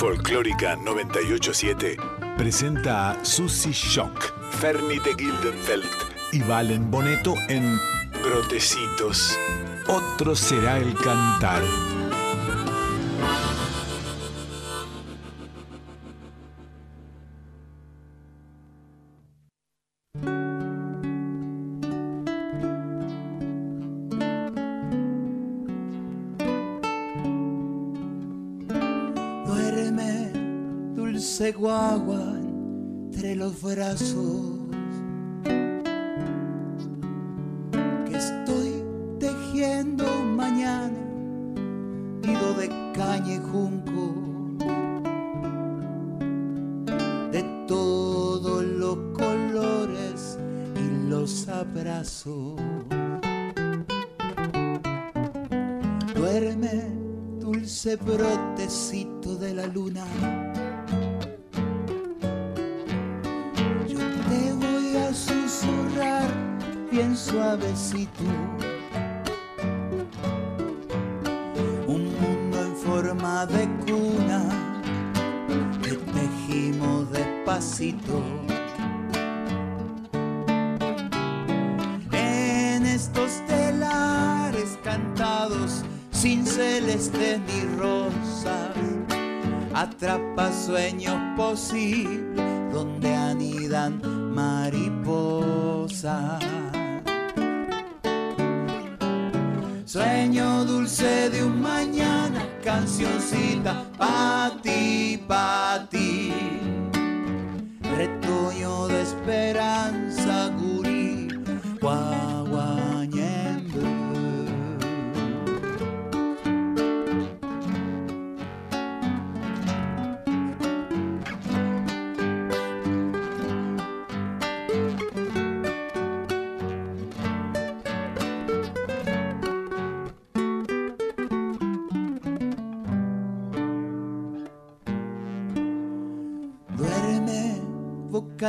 Folclórica 987 presenta a Susie Shock, Fernie de Gildenfeld y Valen Boneto en Brotecitos. Otro será el cantar. Que estoy tejiendo mañana, nido de caña y junco. De todos los colores y los abrazos. Duerme, dulce brotecito de la luna.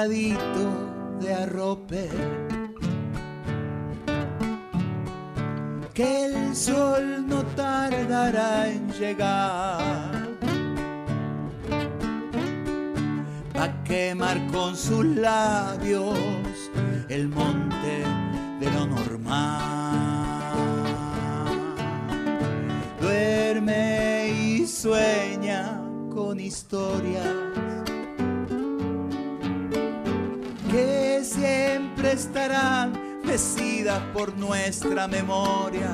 Bocadito nuestra memoria,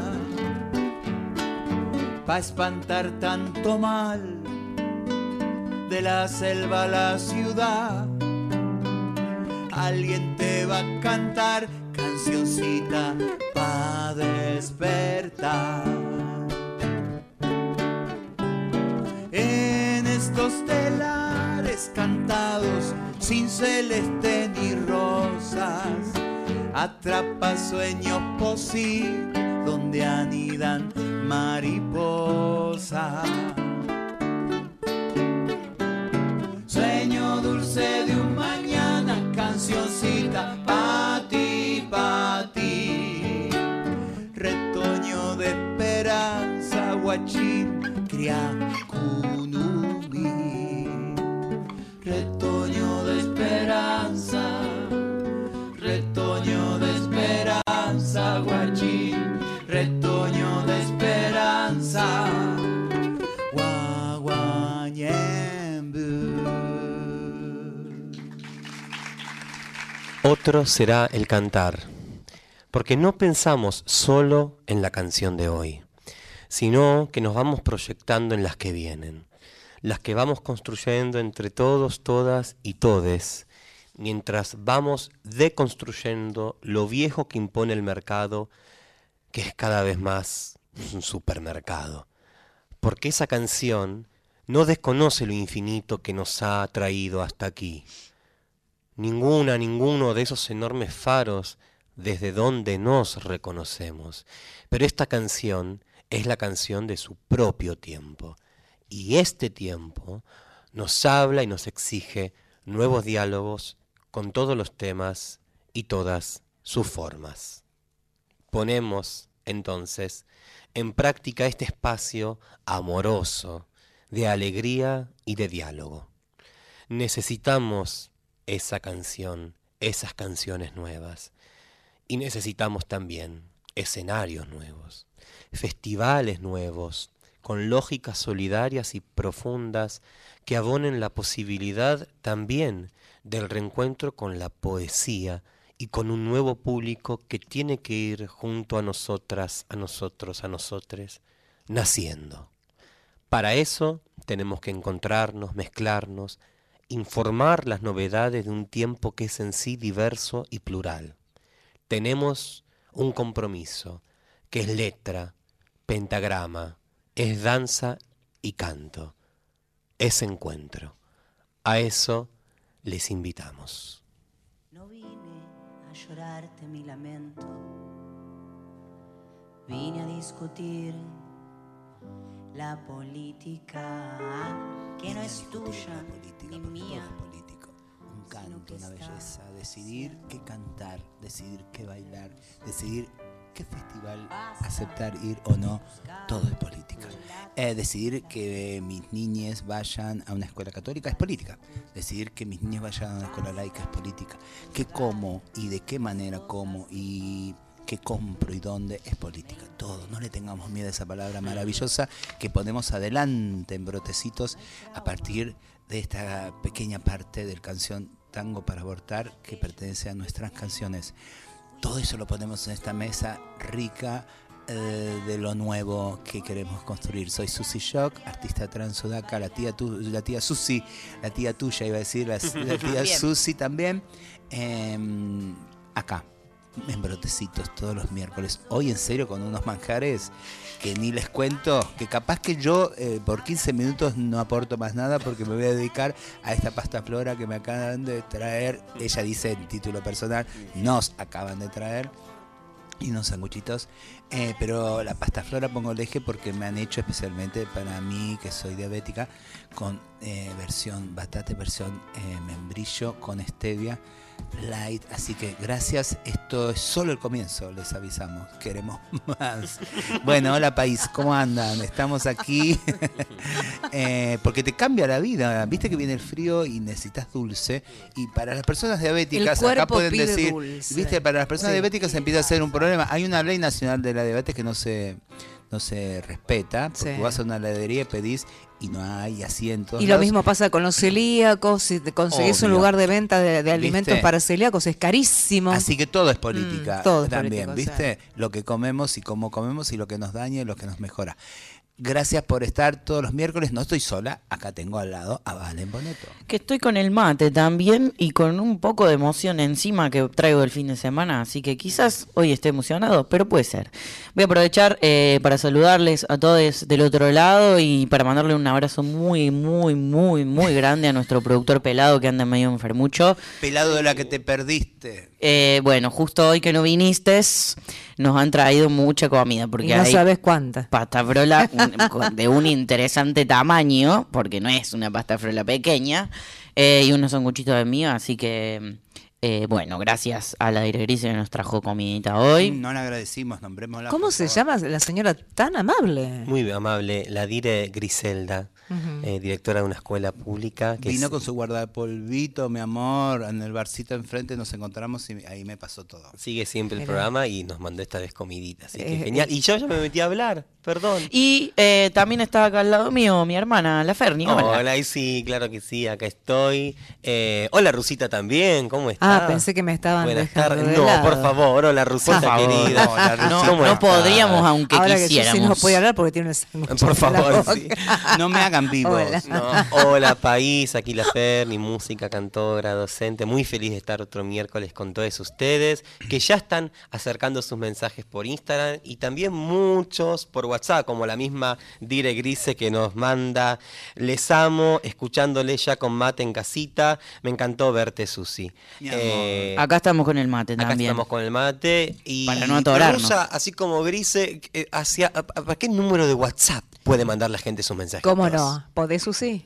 pa' espantar tanto mal de la selva a la ciudad. Alguien te va a cantar cancioncita pa' despertar. En estos telares cantados sin celeste ni rosas, atrapa sueños posibles donde anidan mariposas. Será el cantar, porque no pensamos solo en la canción de hoy, sino que nos vamos proyectando en las que vienen, las que vamos construyendo entre todos, todas y todes, mientras vamos deconstruyendo lo viejo que impone el mercado, que es cada vez más un supermercado. Porque esa canción no desconoce lo infinito que nos ha traído hasta aquí. Ninguna, ninguno de esos enormes faros desde donde nos reconocemos. Pero esta canción es la canción de su propio tiempo. Y este tiempo nos habla y nos exige nuevos diálogos con todos los temas y todas sus formas. Ponemos entonces en práctica este espacio amoroso de alegría y de diálogo. Necesitamos esa canción, esas canciones nuevas. Y necesitamos también escenarios nuevos, festivales nuevos, con lógicas solidarias y profundas que abonen la posibilidad también del reencuentro con la poesía y con un nuevo público que tiene que ir junto a nosotras, a nosotros, a nosotres, naciendo. Para eso tenemos que encontrarnos, mezclarnos, informar las novedades de un tiempo que es en sí diverso y plural. Tenemos un compromiso, que es letra, pentagrama, es danza y canto, es encuentro. A eso les invitamos. No vine a llorarte mi lamento, vine a discutir la política que no es tuya ni mía. político. Un canto, una belleza. Decidir qué cantar, decidir qué bailar, decidir qué festival aceptar ir o no, todo es política. Eh, decidir que mis niñas vayan a una escuela católica es política. Decidir que mis niños vayan a una escuela laica es política. ¿Qué como y de qué manera como y qué compro y dónde es política. Todo. No le tengamos miedo a esa palabra maravillosa que ponemos adelante en brotecitos a partir de esta pequeña parte del canción Tango para abortar que pertenece a nuestras canciones. Todo eso lo ponemos en esta mesa rica eh, de lo nuevo que queremos construir. Soy Susi Shock, artista trans sudaca, la tía, tu, la tía Susi, la tía tuya iba a decir, la, la tía. Susi también. em, acá, en brotecitos todos los miércoles. Hoy en serio con unos manjares que ni les cuento, que capaz que yo eh, por 15 minutos no aporto más nada porque me voy a dedicar a esta pasta flora que me acaban de traer. Ella dice en título personal, nos acaban de traer. Y unos sanguchitos. Eh, pero la pasta flora pongo el eje porque me han hecho especialmente para mí, que soy diabética, con eh, versión batata, versión eh, membrillo, con stevia light. Así que gracias. Esto es solo el comienzo, les avisamos. Queremos más. Bueno, hola país, ¿cómo andan? Estamos aquí eh, porque te cambia la vida. Viste que viene el frío y necesitas dulce. Y para las personas diabéticas, El acá pueden decir, dulce. viste, para las personas Sí. diabéticas empieza a ser un problema. Hay una ley nacional de la diabetes que no se no se respeta, porque Sí. vas a una heladería y pedís y no hay asientos. Y lo mismo pasa con los celíacos, si te conseguís un lugar de venta de, de alimentos ¿Viste? para celíacos es carísimo. Así que todo es política Mm, todo es también, político, ¿viste? Lo que comemos y cómo comemos y lo que nos daña y lo que nos mejora. Gracias por estar todos los miércoles. No estoy sola, acá tengo al lado a Valen Boneto. Que estoy con el mate también y con un poco de emoción encima que traigo el fin de semana, así que quizás hoy esté emocionado, pero puede ser. Voy a aprovechar eh, para saludarles a todos del otro lado y para mandarle un abrazo muy, muy, muy, muy grande a nuestro productor pelado que anda medio enfermucho. Pelado de la que te perdiste. Eh, bueno, justo hoy que no viniste, nos han traído mucha comida porque y no hay sabes cuántas. pasta frola un- de un interesante tamaño, porque no es una pasta frola pequeña, eh, y unos sanguchitos de mío, así que, eh, bueno, gracias a la Dire Gris que nos trajo comidita hoy. No le agradecimos, nombrémosla. ¿Cómo se favor. llama la señora tan amable? Muy amable, la dire Griselda, eh, directora de una escuela pública. Que Vino es- con su guardapolvito, mi amor, en el barcito enfrente nos encontramos y ahí me pasó todo. Sigue siempre el programa y nos mandó esta vez comidita, así que Eh, genial. eh. Y yo ya me metí a hablar, perdón. Y eh, también está acá al lado mío mi hermana, la Ferni. hola. Hola, y sí, claro que sí, acá estoy. Eh, hola, Rusita también, ¿cómo estás? Ah, pensé que me estaban Buenas dejando tardes. de No, lado. por favor, hola, Rusita querida. Hola, no, podríamos aunque Ahora que quisiéramos. Susi no puede hablar porque tiene sándwich Por favor, sí. No me hagan vivos. Hola. No, hola país, aquí la Fer, mi música, cantora, docente, muy feliz de estar otro miércoles con todos ustedes, que ya están acercando sus mensajes por Instagram y también muchos por WhatsApp, como la misma Dire Grise que nos manda, les amo, escuchándole ya con mate en casita, me encantó verte Susi. Eh, Acá estamos con el mate Acá también. estamos con el mate y Para no atorarnos. Así como Grise, eh, hacia, a, a- ¿a qué número de WhatsApp puede mandar la gente sus mensajes? ¿Cómo no? ¿Podés, Susi?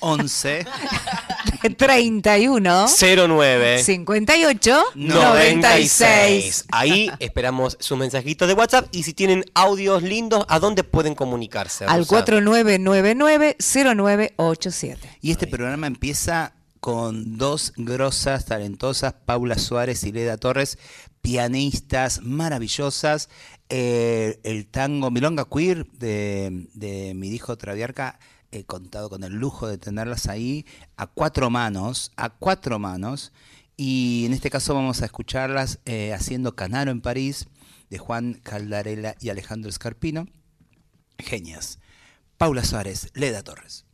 11 31 09 58 96. Ahí esperamos su mensajito de WhatsApp y si tienen audios lindos, ¿a dónde pueden comunicarse? al Rosa? 4999-0987. Y este programa empieza con dos grosas, talentosas, Paula Suárez y Leda Torres, pianistas maravillosas. Eh, el tango Milonga Queer de, de mi hijo Traviarca, he contado con el lujo de tenerlas ahí a cuatro manos, a cuatro manos. Y en este caso vamos a escucharlas eh, haciendo Canaro en París, de Juan Caldarela y Alejandro Escarpino. Genias. Paula Suárez, Leda Torres.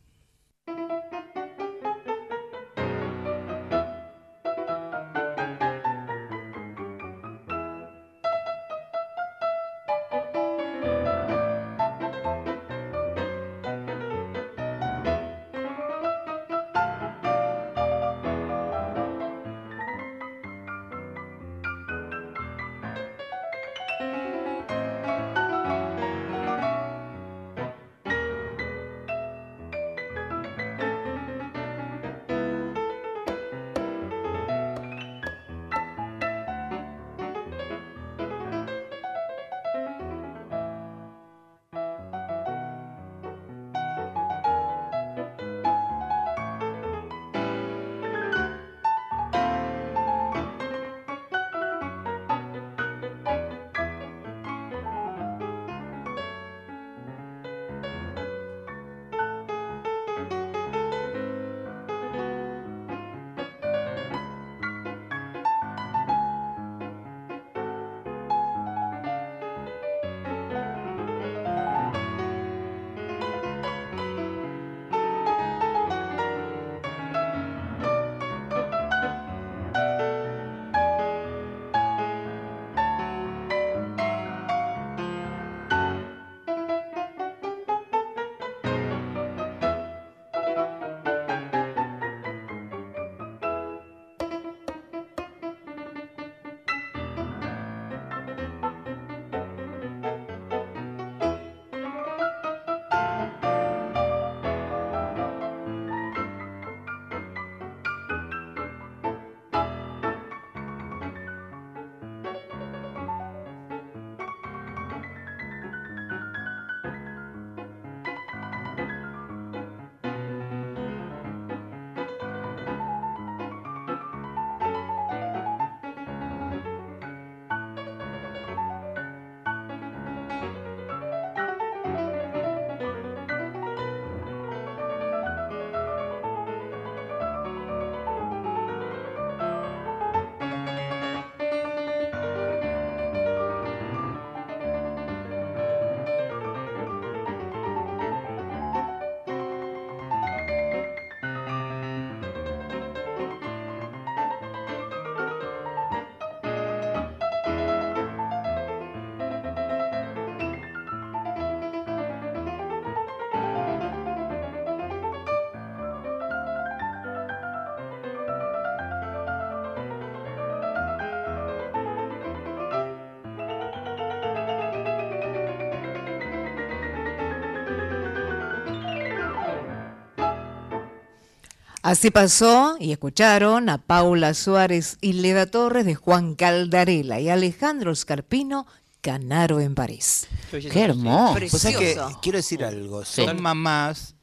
Así pasó y escucharon a Paula Suárez y Leda Torres de Juan Caldarela y Alejandro Scarpino, Canaro en París. Qué hermoso. Pues es que Precioso. quiero decir algo. Son mamás,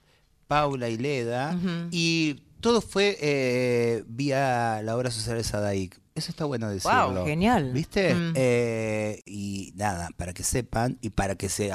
Paula y Leda, y todo fue eh, vía la obra social de Sadaic. Eso está bueno decirlo. Wow, genial. ¿Viste? Mm. Eh, y nada, para que sepan y para que se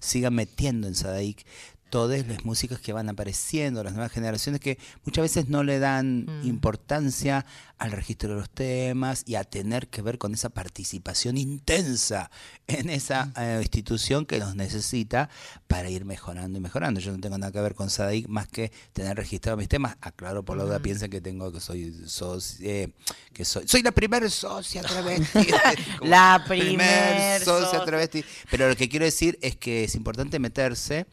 sigan metiendo en Sadaic todas las músicas que van apareciendo, las nuevas generaciones que muchas veces no le dan Mm. importancia al registro de los temas y a tener que ver con esa participación intensa en esa Mm. eh, institución que nos necesita para ir mejorando y mejorando. Yo no tengo nada que ver con Sadaic más que tener registrado mis temas. Aclaro, por la Mm. duda piensen que tengo que soy soci- eh, que soy soy la primer socia travesti. La primer socia socia. travesti. Pero lo que quiero decir es que es importante meterse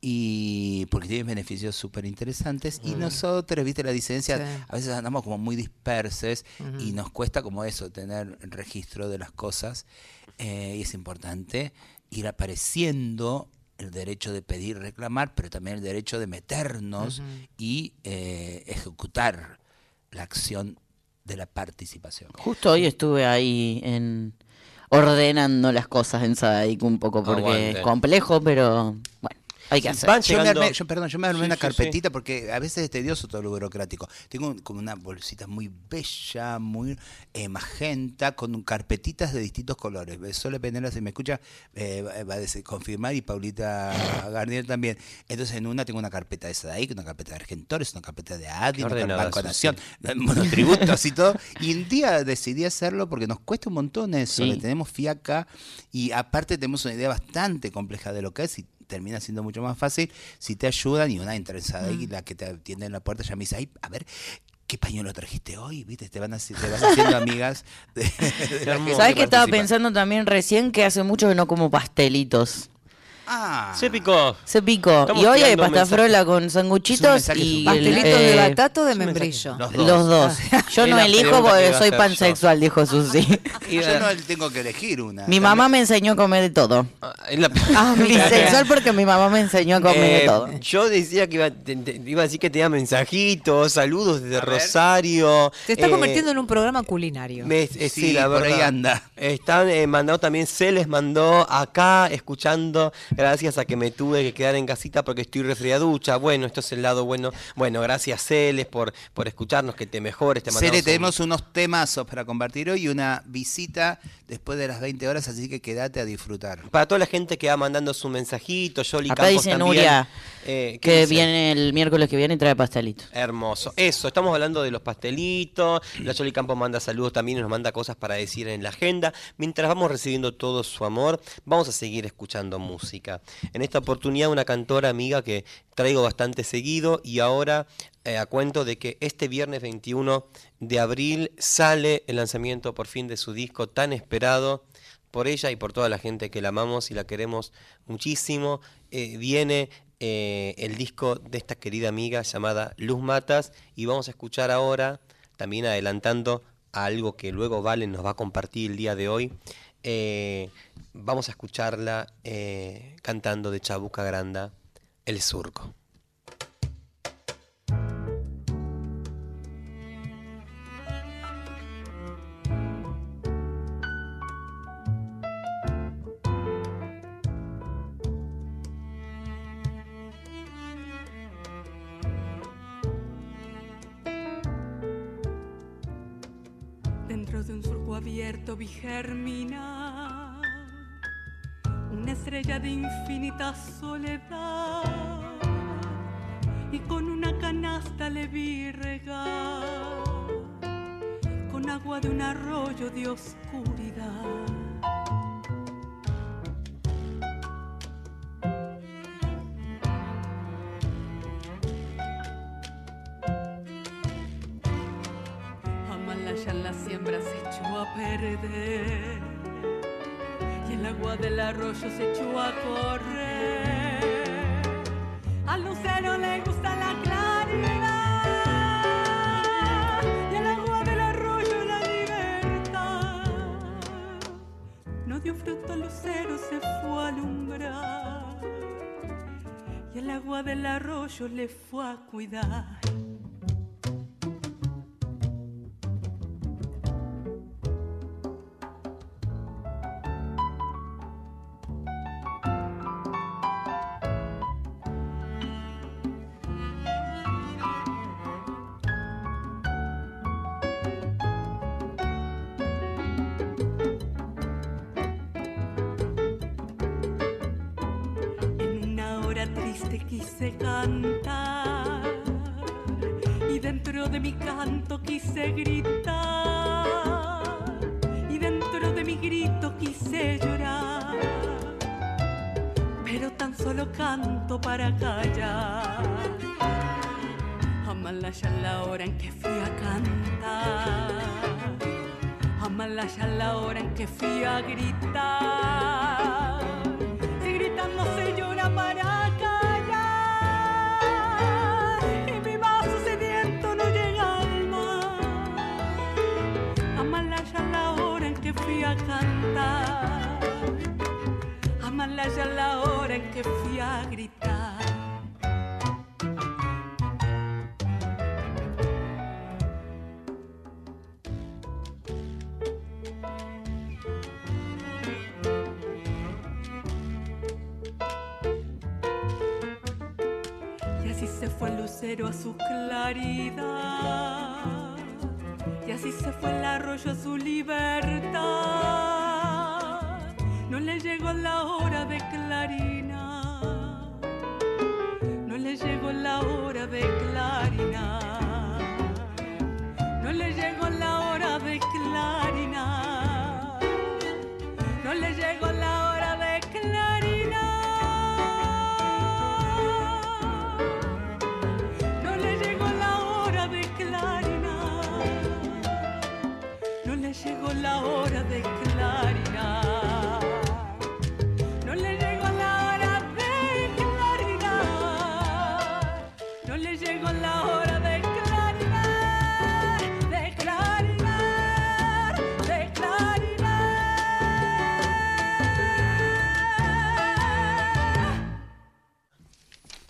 y porque tiene beneficios súper interesantes y nosotros, viste la disidencia, Sí. a veces andamos como muy disperses y nos cuesta como eso, tener registro de las cosas eh, y es importante ir apareciendo el derecho de pedir, reclamar, pero también el derecho de meternos y eh, ejecutar la acción de la participación. Justo hoy estuve ahí en ordenando las cosas en Sadaic un poco porque Aguante. es complejo, pero bueno, hay que hacer. Van Yo me armé, yo, perdón, yo me armé Sí, una sí, carpetita porque a veces es tedioso todo lo burocrático. Tengo un- como una bolsita muy bella, muy eh, magenta, con carpetitas de distintos colores. Sole Penela, si me escucha, eh, va- a decir- confirmar y Paulita Garnier también. Entonces en una tengo una carpeta de Sadaic, una carpeta de Argentores, una carpeta de ADI, una carpeta de Banco. Nación, monotributos y todo. Y un día decidí hacerlo porque nos cuesta un montón eso. Sí. Le tenemos fiaca y aparte tenemos una idea bastante compleja de lo que es y termina siendo mucho más fácil si te ayudan y una interesada Mm. y la que te atiende en la puerta ya me dice, ay, a ver, ¿qué pañuelo trajiste hoy? ¿Viste? Te van a, te vas haciendo amigas de, de ¿Sabes qué estaba participa. pensando también recién? Que hace mucho que no como pastelitos. Ah, Se picó. Se picó. Estamos y hoy hay tirando pasta mensajes. frola con sanguchitos y... Pastelitos de eh, batata o de un mensaje. membrillo. Los Los dos. Yo no elijo porque soy yo. pansexual, dijo Susi. yo no tengo que elegir una. Mi mamá me enseñó a comer de todo. Ah, Ah. Bisexual porque mi mamá me enseñó a comer de Eh, todo. Yo decía que iba, te- te- iba a decir que tenía mensajitos, saludos desde. Rosario. Te estás eh, convirtiendo en un programa culinario. me- eh, sí, Sí, la por ahí verdad. anda. Están eh, mandando también, se les mandó acá, escuchando, gracias a que me tuve que quedar en casita porque estoy resfriaducha. Bueno, esto es el lado bueno. Bueno, gracias Celes por, por escucharnos, que te mejores. Te Cele, tenemos unos temazos para compartir hoy y una visita después de las 20 horas, así que quédate a disfrutar. Para toda la gente que va mandando su mensajito, Yoli Acá Campos dice también. Nuria Eh, ¿qué que dice? viene el miércoles que viene y trae pastelitos. Hermoso. Eso, estamos hablando de los pastelitos. La Yoli Campos manda saludos también y nos manda cosas para decir en la agenda. Mientras vamos recibiendo todo su amor, vamos a seguir escuchando música. En esta oportunidad, una cantora amiga que traigo bastante seguido y ahora eh, a cuento de que este viernes 21 de abril sale el lanzamiento por fin de su disco tan esperado por ella y por toda la gente que la amamos y la queremos muchísimo. Eh, viene eh, el disco de esta querida amiga llamada Luz Matas y vamos a escuchar ahora, también adelantando a algo que luego Valen nos va a compartir el día de hoy. vamos a escucharla cantando de Chabuca Granda, El Surco. Abierto vi germinar una estrella de infinita soledad y con una canasta le vi regar con agua de un arroyo de oscuridad. Siembra se echó a perder y el agua del arroyo se echó a correr. Al lucero le gusta la claridad y el agua del arroyo la libertad. No dio fruto al lucero, se fue a alumbrar y el agua del arroyo le fue a cuidar.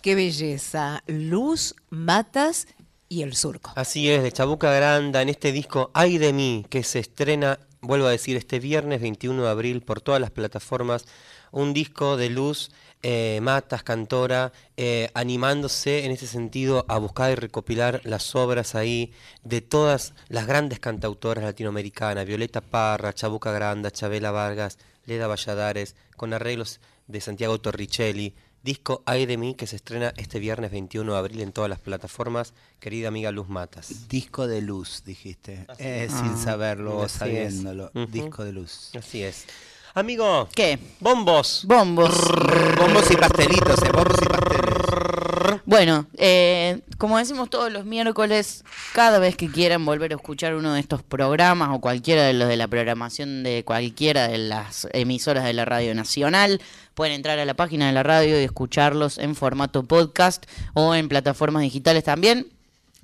Qué belleza. Luz, Matas y el surco. Así es, de Chabuca Granda, en este disco Ay de mí, que se estrena, vuelvo a decir, este viernes 21 de abril por todas las plataformas, un disco de luz, eh, Matas, Cantora, eh, animándose en ese sentido a buscar y recopilar las obras ahí de todas las grandes cantautoras latinoamericanas, Violeta Parra, Chabuca Granda, Chabela Vargas, Leda Valladares, con arreglos de Santiago Torricelli, Disco Ay de mí que se estrena este viernes 21 de abril en todas las plataformas. Querida amiga Luz Matas. Disco de luz, dijiste. Eh, Sin saberlo o sabiéndolo. Disco de luz. Así es. Amigo. ¿Qué? Bombos. Bombos. Bombos y pastelitos, eh, bombos y pasteles. Bueno, eh, como decimos todos los miércoles, cada vez que quieran volver a escuchar uno de estos programas o cualquiera de los de la programación de cualquiera de las emisoras de la Radio Nacional, pueden entrar a la página de la radio y escucharlos en formato podcast o en plataformas digitales también.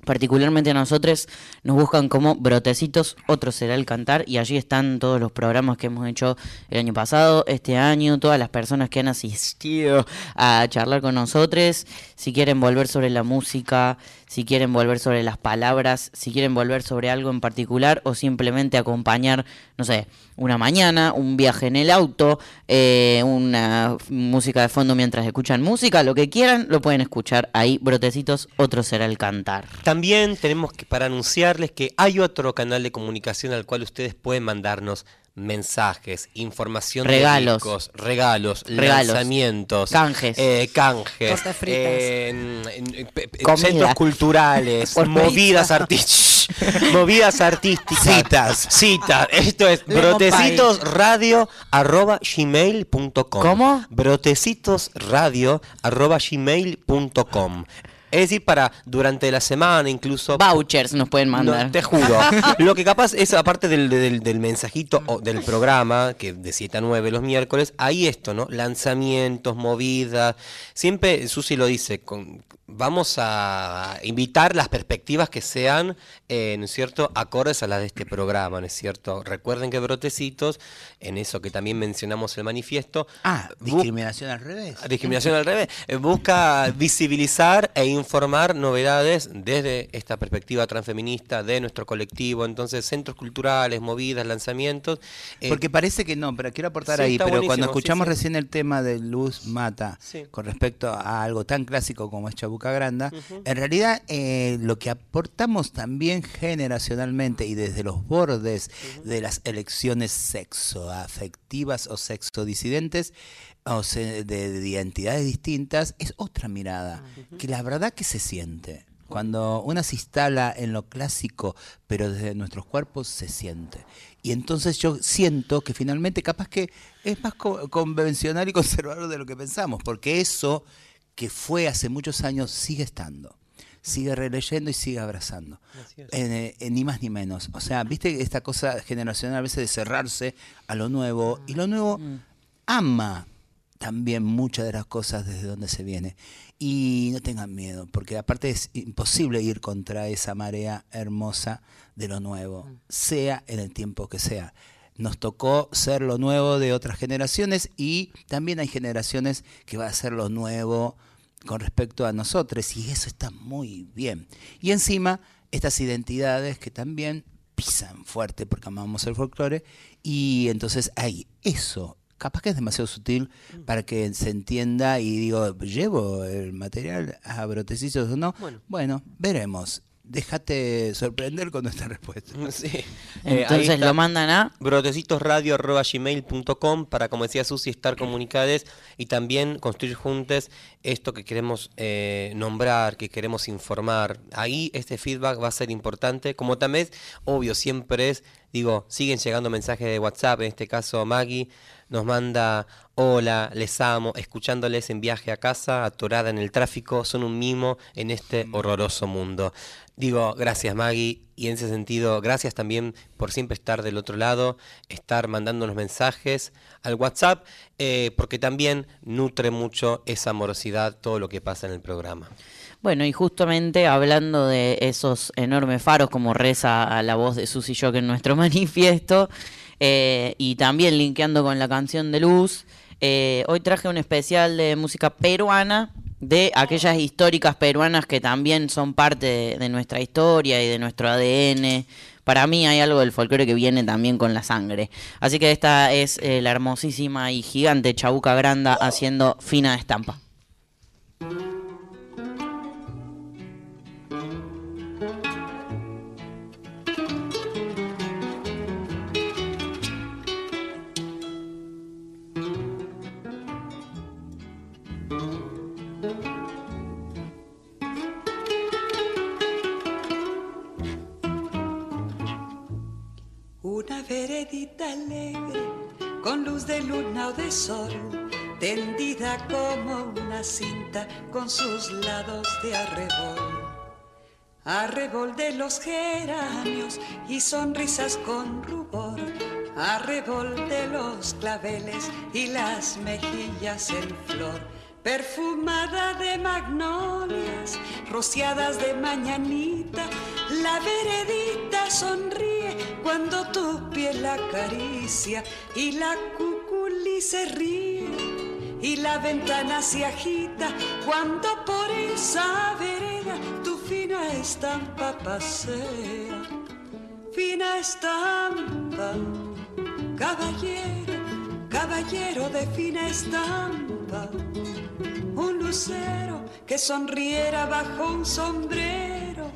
Particularmente a nosotros nos buscan como Brotecitos, otro será el cantar, y allí están todos los programas que hemos hecho el año pasado, este año, todas las personas que han asistido a charlar con nosotros. Si quieren volver sobre la música, si quieren volver sobre las palabras, si quieren volver sobre algo en particular o simplemente acompañar, no sé, una mañana, un viaje en el auto, eh, una música de fondo mientras escuchan música, lo que quieran, lo pueden escuchar ahí. Brotecitos, otro será el cantar. También tenemos que para anunciarles que hay otro canal de comunicación al cual ustedes pueden mandarnos mensajes, información Regalos. de discos, regalos, Regalos. lanzamientos, Canjes. eh, canjes, eh, centros culturales, movidas artísticas, movidas artísticas, Citas. citas. Esto es Lemon brotecitos radio arroba gmail.com. ¿Cómo? Brotecitos radio arroba gmail.com. Es decir, para durante la semana incluso Vouchers nos pueden mandar. no, te juro. Lo que capaz es, aparte del, del, del mensajito o del programa, que de 7 a 9 los miércoles, hay esto, ¿no? Lanzamientos, movidas. Siempre, Susi lo dice, con, vamos a invitar las perspectivas que sean, eh, ¿no es cierto?, acordes a las de este programa, ¿no es cierto? Recuerden que Brotecitos, en eso que también mencionamos el manifiesto, Ah, discriminación al revés. Discriminación al revés. Eh, Busca visibilizar e informar novedades desde esta perspectiva transfeminista de nuestro colectivo. Entonces, centros culturales, movidas, lanzamientos. eh, Porque parece que no, pero quiero aportar Sí, ahí. Pero cuando escuchamos sí. recién el tema de Luz Mata con respecto a algo tan clásico como es Chabuca Granda, en realidad eh, lo que aportamos también generacionalmente y desde los bordes de las elecciones sexoafectivas o sexodisidentes o se- de, de identidades distintas es otra mirada, que la verdad que se siente. Cuando una se instala en lo clásico, pero desde nuestros cuerpos se siente. Y entonces yo siento que finalmente capaz que es más co- convencional y conservador de lo que pensamos, porque eso que fue hace muchos años sigue estando. Sigue releyendo y sigue abrazando. Eh, ni más ni menos. O sea, viste esta cosa generacional a veces de cerrarse a lo nuevo. Y lo nuevo ama también muchas de las cosas desde donde se viene. Y no tengan miedo, porque aparte es imposible ir contra esa marea hermosa de lo nuevo, sea en el tiempo que sea. Nos tocó ser lo nuevo de otras generaciones y también hay generaciones que va a ser lo nuevo con respecto a nosotros y eso está muy bien. Y encima estas identidades que también pisan fuerte porque amamos el folclore y entonces hay eso. Capaz que es demasiado sutil para que se entienda y digo, ¿llevo el material a brotecitos o no? Bueno. bueno veremos. Déjate sorprender con nuestra respuesta. Sí. Eh, Entonces lo mandan a brotecitosradio.gmail.com para, como decía Susi, estar comunicadas y también construir juntos esto que queremos eh, nombrar, que queremos informar. Ahí este feedback va a ser importante. Como también, obvio, siempre es, digo, siguen llegando mensajes de WhatsApp, en este caso Maggie nos manda, hola, les amo, escuchándoles en viaje a casa, atorada en el tráfico, son un mimo en este horroroso mundo. Digo, gracias Maggie, y en ese sentido, gracias también por siempre estar del otro lado, estar mandándonos mensajes al WhatsApp, eh, porque también nutre mucho esa amorosidad todo lo que pasa en el programa. Bueno, y justamente hablando de esos enormes faros, como reza a la voz de Susy Shock en nuestro manifiesto, eh, y también linkeando con la canción de Luz, eh, hoy traje un especial de música peruana, de aquellas históricas peruanas que también son parte de, nuestra historia y de nuestro ADN. Para mí hay algo del folclore que viene también con la sangre. Así que esta es eh, la hermosísima y gigante Chabuca Granda haciendo fina estampa. Alegre, con luz de luna o de sol, tendida como una cinta con sus lados de arrebol. Arrebol de los geranios y sonrisas con rubor. Arrebol de los claveles y las mejillas en flor. Perfumada de magnolias, rociadas de mañanita, la veredita sonríe cuando tu piel acaricia y la cuculi se ríe y la ventana se agita cuando por esa vereda tu fina estampa pasea. Fina estampa, caballero, caballero de fina estampa, un lucero que sonriera bajo un sombrero,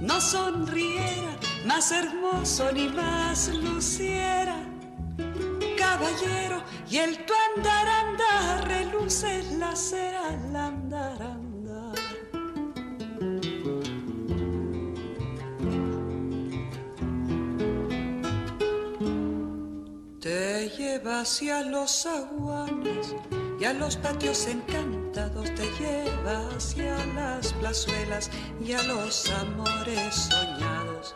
no sonriera más hermoso ni más luciera caballero y el tu andar andar reluce la cera al andar andar. Te lleva hacia los aguanes y a los patios encantados te lleva hacia las plazuelas y a los amores soñados.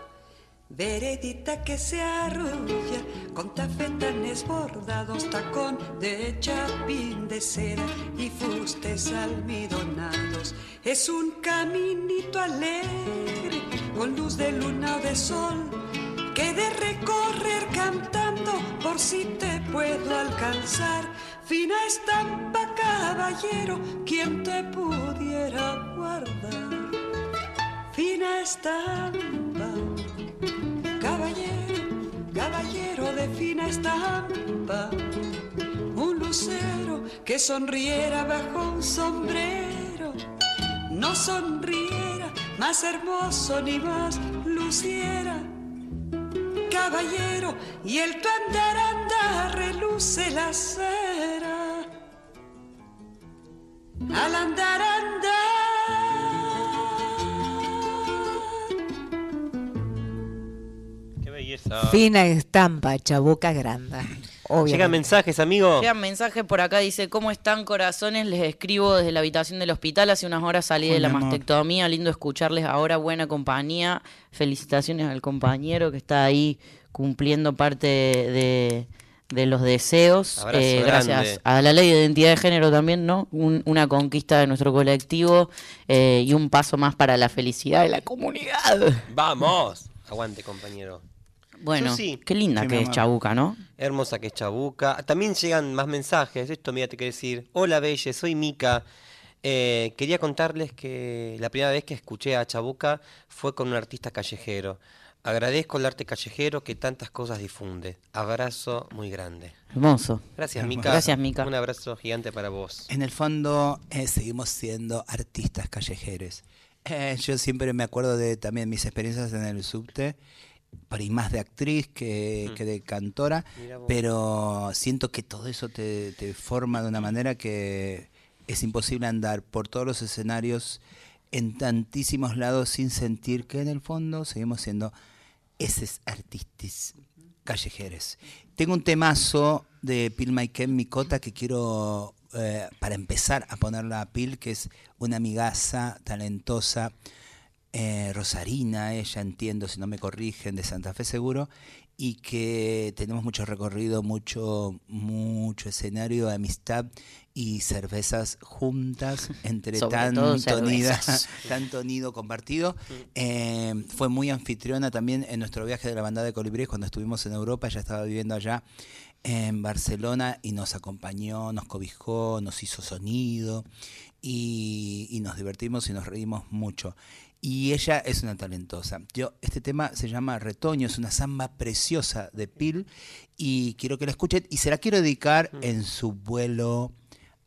Veredita que se arrulla con tafetanes bordados, tacón de chapín de seda y fustes almidonados. Es un caminito alegre con luz de luna o de sol que de recorrer cantando por si te puedo alcanzar. Fina estampa, caballero, quien te pudiera guardar. Fina estampa caballero, caballero de fina estampa, un lucero que sonriera bajo un sombrero, no sonriera más hermoso ni más luciera. Caballero, y el tu andar andar reluce la cera. Al andar andar. Qué belleza. Fina estampa, chabuca granda. Llegan mensajes, amigo. Llegan mensaje por acá, dice, ¿cómo están corazones? Les escribo desde la habitación del hospital, hace unas horas salí de la amor. mastectomía, lindo escucharles ahora, buena compañía, felicitaciones al compañero que está ahí cumpliendo parte de, de los deseos, Eh, gracias a la ley de identidad de género también, ¿no? Un- una conquista de nuestro colectivo eh, y un paso más para la felicidad de la comunidad. Vamos. Aguante, compañero. Bueno, Susi. qué linda Sí, que es. Chabuca, ¿no? Hermosa que es Chabuca. También llegan más mensajes. Esto, mira, te quiero decir. Hola, Belle, soy Mica. Eh, quería contarles que la primera vez que escuché a Chabuca fue con un artista callejero. Agradezco el arte callejero que tantas cosas difunde. Abrazo muy grande. Hermoso. Gracias, Hermoso. Mica. Gracias, Mica. Un abrazo gigante para vos. En el fondo eh, seguimos siendo artistas callejeros. Eh, yo siempre me acuerdo de también mis experiencias en el subte, por ahí más de actriz que, que de cantora, pero siento que todo eso te, te forma de una manera que es imposible andar por todos los escenarios en tantísimos lados sin sentir que en el fondo seguimos siendo esos artistas callejeros. Tengo un temazo de Pil Maiken Micota que quiero, eh, para empezar a ponerla a Pil, que es una amigaza talentosa, eh, rosarina, ella entiendo, si no me corrigen, de Santa Fe seguro, y que tenemos mucho recorrido, mucho, mucho escenario de amistad y cervezas juntas entre tanto nido, cervezas. tanto nido compartido. Eh, fue muy anfitriona también en nuestro viaje de la bandada de colibríes cuando estuvimos en Europa, ella estaba viviendo allá en Barcelona y nos acompañó, nos cobijó, nos hizo sonido y, y nos divertimos y nos reímos mucho. Y ella es una talentosa. Yo, este tema se llama Retoño, es una samba preciosa de Pil y quiero que la escuchen y se la quiero dedicar en su vuelo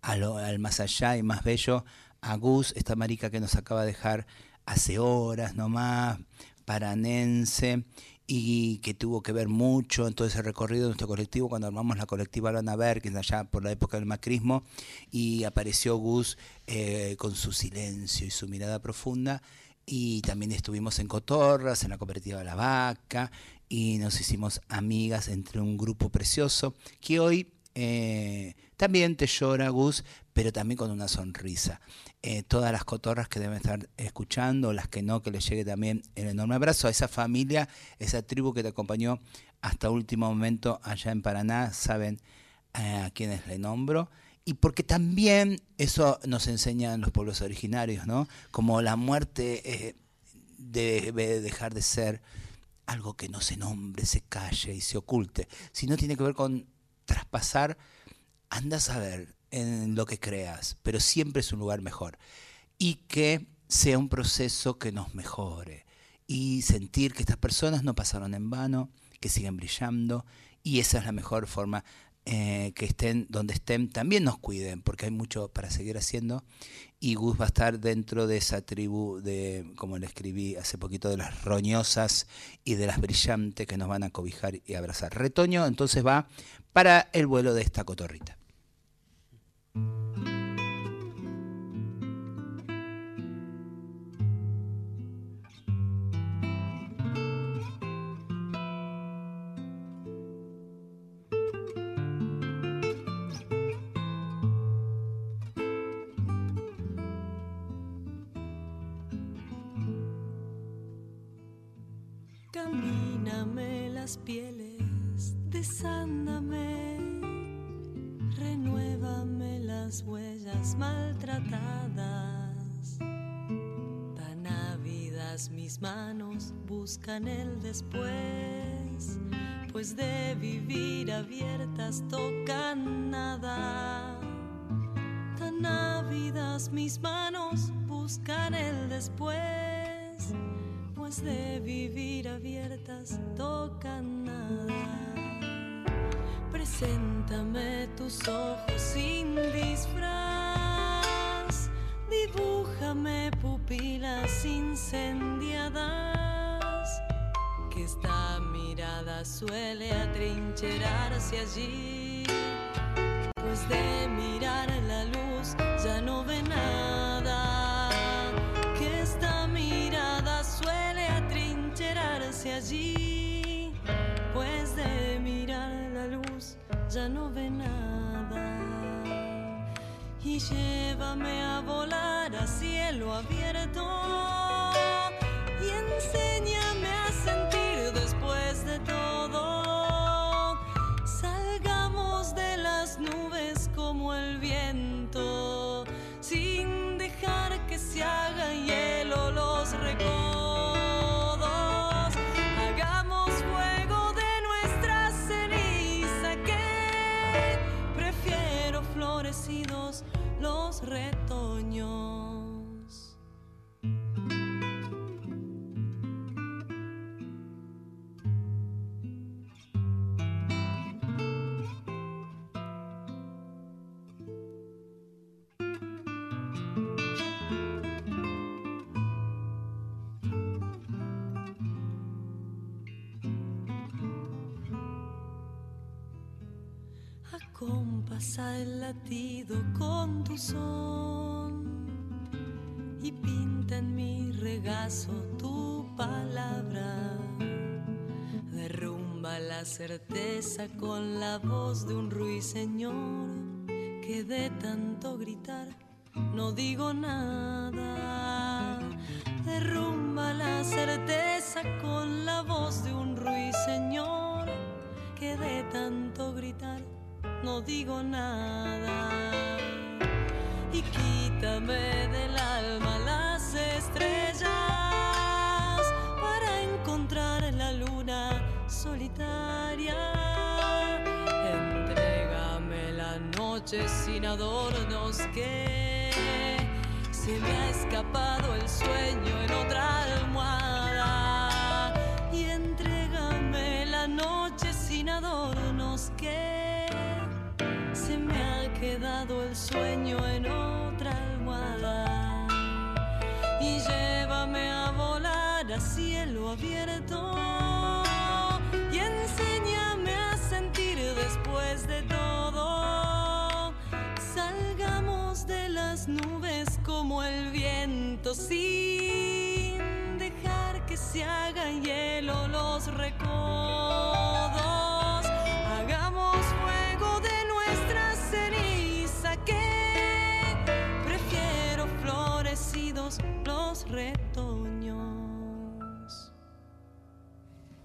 a lo- al más allá y más bello a Gus, esta marica que nos acaba de dejar hace horas nomás, paranense y que tuvo que ver mucho en todo ese recorrido de nuestro colectivo cuando armamos la colectiva Lana Berkins allá por la época del macrismo y apareció Gus eh, con su silencio y su mirada profunda y también estuvimos en Cotorras, en la cooperativa La Vaca y nos hicimos amigas entre un grupo precioso que hoy eh, también te llora Gus, pero también con una sonrisa. Eh, todas las cotorras que deben estar escuchando, las que no, que les llegue también el enorme abrazo a esa familia, esa tribu que te acompañó hasta último momento allá en Paraná, saben eh, a quienes le nombro. Y porque también eso nos enseñan los pueblos originarios, ¿no? Como la muerte eh, debe dejar de ser algo que no se nombre, se calle y se oculte, sino tiene que ver con traspasar, anda a saber en lo que creas, pero siempre es un lugar mejor. Y que sea un proceso que nos mejore. Y sentir que estas personas no pasaron en vano, que siguen brillando. Y esa es la mejor forma eh, que estén donde estén. También nos cuiden, porque hay mucho para seguir haciendo. Y Gus va a estar dentro de esa tribu de, como le escribí hace poquito, de las roñosas y de las brillantes que nos van a cobijar y abrazar. Retoño entonces va para el vuelo de esta cotorrita. Buscan el después, pues de vivir abiertas tocan nada. Tan ávidas mis manos buscan el después pues de vivir abiertas tocan nada. Preséntame tus ojos sin disfraz, dibújame pupilas incendiadas, esta mirada suele atrincherarse allí, pues de mirar la luz ya no ve nada, que esta mirada suele atrincherarse allí, pues de mirar la luz ya no ve nada. Y llévame a volar a cielo abierto retoños. Acompasa el latido con tu son y pinta en mi regazo tu palabra. Derrumba la certeza con la voz de un ruiseñor que de tanto gritar no digo nada. Derrumba la certeza con la voz de un ruiseñor que de tanto gritar no digo nada. Y quítame del alma las estrellas para encontrar en la luna solitaria. Entrégame la noche sin adornos que se me ha escapado el sueño en otra almohada. Y entrégame la noche sin adornos que el sueño en otra almohada. Y llévame a volar a cielo abierto. Y enséñame a sentir después de todo. Salgamos de las nubes como el viento sin dejar que se hagan hielo los recodos.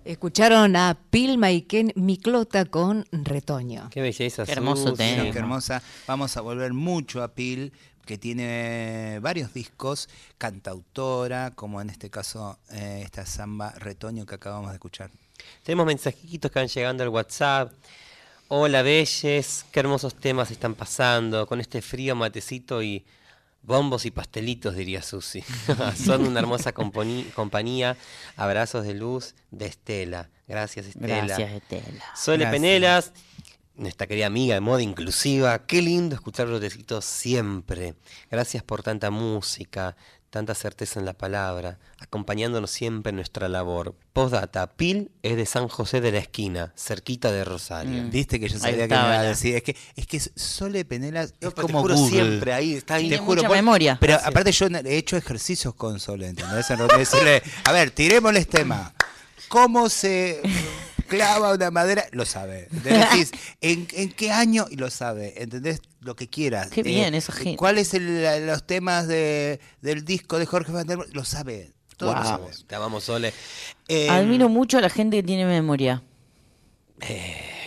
Escucharon a Pilma y Ken Miclota con Retoño. Qué belleza. Qué hermoso tema. Qué hermosa. Vamos a volver mucho a Pil, que tiene varios discos, cantautora, como en este caso eh, esta samba Retoño que acabamos de escuchar. Tenemos mensajitos que van llegando al WhatsApp. Hola, Belles, qué hermosos temas están pasando con este frío matecito y bombos y pastelitos, diría Susi. Son una hermosa compañía. Abrazos de luz de Estela. Gracias, Estela. Gracias, Estela. Sole Gracias. Penelas, nuestra querida amiga de moda inclusiva. Qué lindo escuchar brotecitos siempre. Gracias por tanta música, tanta certeza en la palabra, acompañándonos siempre en nuestra labor. Postdata, Pil es de San José de la Esquina, cerquita de Rosario. Mm. Viste que yo sabía que me iba a decir. Es que, es que Sole Penelas No, es pero te como juro Google. siempre ahí, está ahí. Tiene Te juro, mucha memoria. Pero Gracias. aparte yo he hecho ejercicios con Sole, ¿entendés? En lo que decirle, a ver, tirémosles tema. ¿Cómo se clava una madera? Lo sabe. Le decís, ¿en, en qué año? Y lo sabe. ¿Entendés? Lo que quieras. Qué bien, esa eh, gente. ¿Cuáles son los temas de, del disco de Jorge Van der Lo sabe. Todo lo Guau. sabe. Te amamos, Sole. Eh, Admiro mucho a la gente que tiene memoria.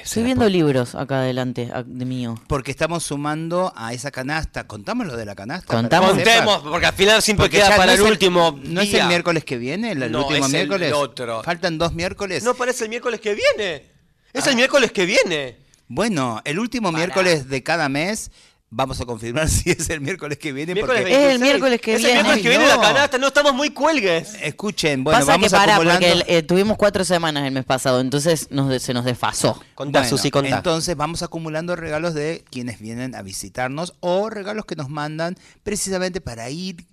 Estoy viendo libros acá adelante a- de mío. Porque estamos sumando a esa canasta. Contamos lo de la canasta. Contamos. Contemos, porque al final siempre Porque queda para no el último ¿No es el miércoles que viene? ¿El, el No, último es el miércoles? otro. Faltan dos miércoles. No parece el miércoles que viene. Es Ah. el miércoles que viene. Bueno, el último miércoles de cada mes vamos a confirmar si es el miércoles que viene. Miércoles porque, Es el 26. miércoles que Es el viene. miércoles que viene no. la canasta. No estamos muy cuelgues. escuchen, bueno, Pasa vamos que para, acumulando. porque el- eh, tuvimos cuatro semanas el mes pasado, entonces nos se nos desfasó. Contá, Bueno, Susi, contá. Entonces vamos acumulando regalos de quienes vienen a visitarnos o regalos que nos mandan precisamente para ir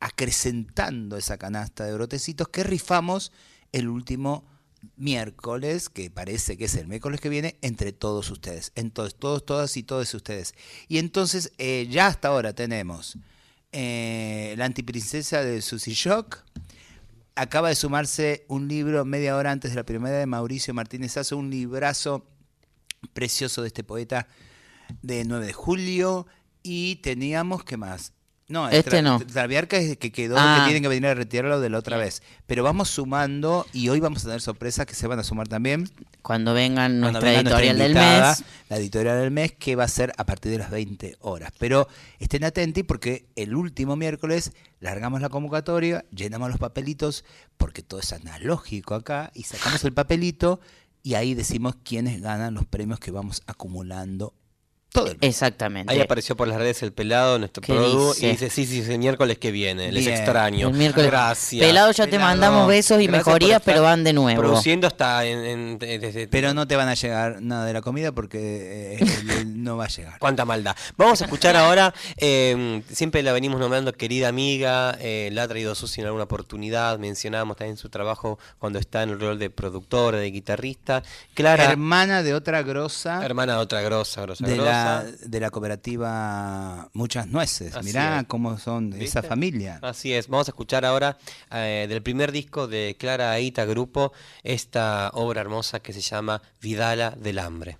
acrecentando esa canasta de brotecitos que rifamos el último miércoles, que parece que es el miércoles que viene, entre todos ustedes. Entonces, todos, todas y todos ustedes. Y entonces, eh, ya hasta ahora tenemos eh, La antiprincesa de Susy Shock. Acaba de sumarse un libro media hora antes de la primera de Mauricio Martínez Sazo, un librazo precioso de este poeta de 9 de julio. Y teníamos, ¿qué más? No, Este tra- no. Traviarca es que quedó, Ah. que tienen que venir a retirarlo de la otra vez. Pero vamos sumando y hoy vamos a tener sorpresas que se van a sumar también. Cuando vengan Cuando nuestra venga nuestra editorial del mes. La editorial del mes que va a ser a partir de las 20 horas. Pero estén atentos porque el último miércoles largamos la convocatoria, llenamos los papelitos, porque todo es analógico acá, y sacamos el papelito y ahí decimos quiénes ganan los premios que vamos acumulando Todo el mundo. Exactamente. Ahí apareció por las redes el pelado, nuestro ¿Qué produ, dice? y dice, sí, sí, es el miércoles que viene, les Bien. extraño. El miércoles. Gracias. Pelado, ya te mandamos besos y Gracias mejorías, pero van de nuevo. Produciendo hasta en, en- desde... Pero no te van a llegar nada de la comida porque eh, no va a llegar. Cuánta maldad. Vamos a escuchar ahora, eh, siempre la venimos nombrando querida amiga, eh, la ha traído Susi en alguna oportunidad, mencionábamos también su trabajo cuando está en el rol de productora, de guitarrista. Clara, Hermana de otra grosa hermana de otra grosa, grosa, de la, de la cooperativa Muchas Nueces. Así Mirá es. cómo son esa familia. Así es, vamos a escuchar ahora eh, del primer disco de Clara Aita Grupo esta obra hermosa que se llama Vidala del Hambre.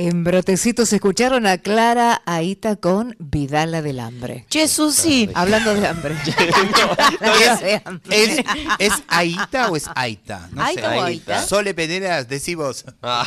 En Brotecitos escucharon a Clara Aita con Vidala del Hambre. Che, Susi. Hablando de hambre. No, de hambre. ¿Es, ¿Es Aita o es Aita? No ¿Aita sé. o Aita? Sole Peneras, decí vos. Ah,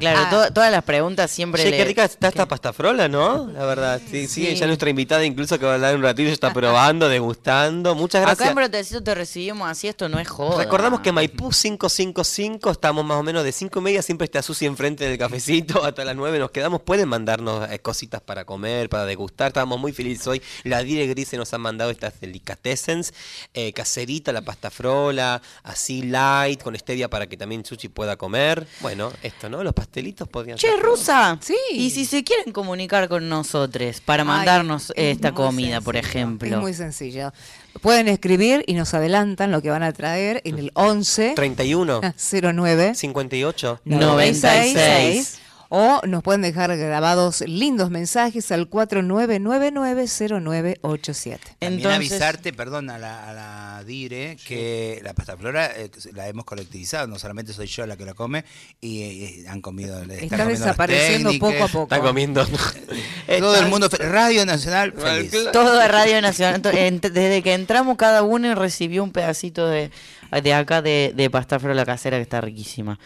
claro, Ah. to- todas las preguntas siempre Che, le- qué rica está esta pasta frola, ¿no? La verdad. Sí, sí, ya nuestra invitada incluso que va a hablar un ratito ya está probando, degustando. Muchas Acá gracias. en Brotecito te recibimos así, esto no es joda. Recordamos que Maipú 555, estamos más o menos de 5 y media, siempre está Susi enfrente del cafecito, hasta las 9 nos quedamos, pueden mandarnos eh, cositas para comer, para degustar, estábamos muy felices hoy, la Dire Grise nos han mandado estas delicatessens, eh, caserita, la pasta frola, así light, con stevia para que también Sushi pueda comer, bueno, esto, ¿no? Los pastelitos podrían Che, ser. Rusa. Sí. Y si se quieren comunicar con nosotros para Ay, mandarnos es esta comida, por ejemplo. Es muy sencillo. Pueden escribir y nos adelantan lo que van a traer en el 11 31, 09 58. 96. O nos pueden dejar grabados lindos mensajes al 49990987. También Entonces- avisarte, perdón, a la, a la Dire, que la pasta flora eh, la hemos colectivizado, no solamente soy yo la que la come, y eh, han comido. Está comiendo desapareciendo poco a poco. Está comiendo. Todo el mundo, Radio Nacional, feliz. Todo Radio Nacional. Desde que entramos, cada uno recibió un pedacito de, de acá de, de pasta frola casera que está riquísima.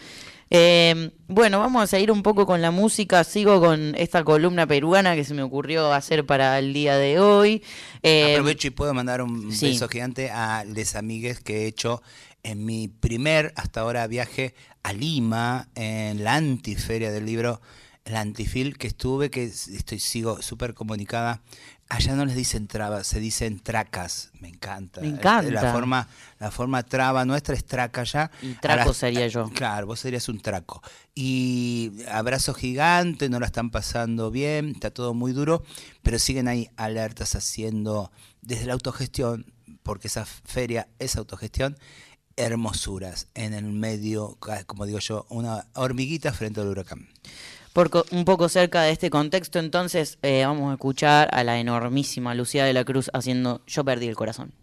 Eh, bueno, vamos a seguir un poco con la música. Sigo con esta columna peruana que se me ocurrió hacer para el día de hoy. Eh, Aprovecho y puedo mandar un sí. beso gigante a les amigues que he hecho en mi primer hasta ahora viaje a Lima, en la antiferia del libro, la antifil que estuve, que estoy sigo súper comunicada. Allá no les dicen trabas, se dicen tracas. Me encanta. Me encanta. La forma, la forma traba nuestra es traca ya. Y traco sería yo. Claro, vos serías un traco. Y abrazo gigante, no la están pasando bien, está todo muy duro, pero siguen ahí alertas haciendo desde la autogestión, porque esa feria es autogestión, hermosuras en el medio, como digo yo, una hormiguita frente al huracán. Por un poco cerca de este contexto, entonces eh, vamos a escuchar a la enormísima Lucía de la Cruz haciendo Yo perdí el corazón.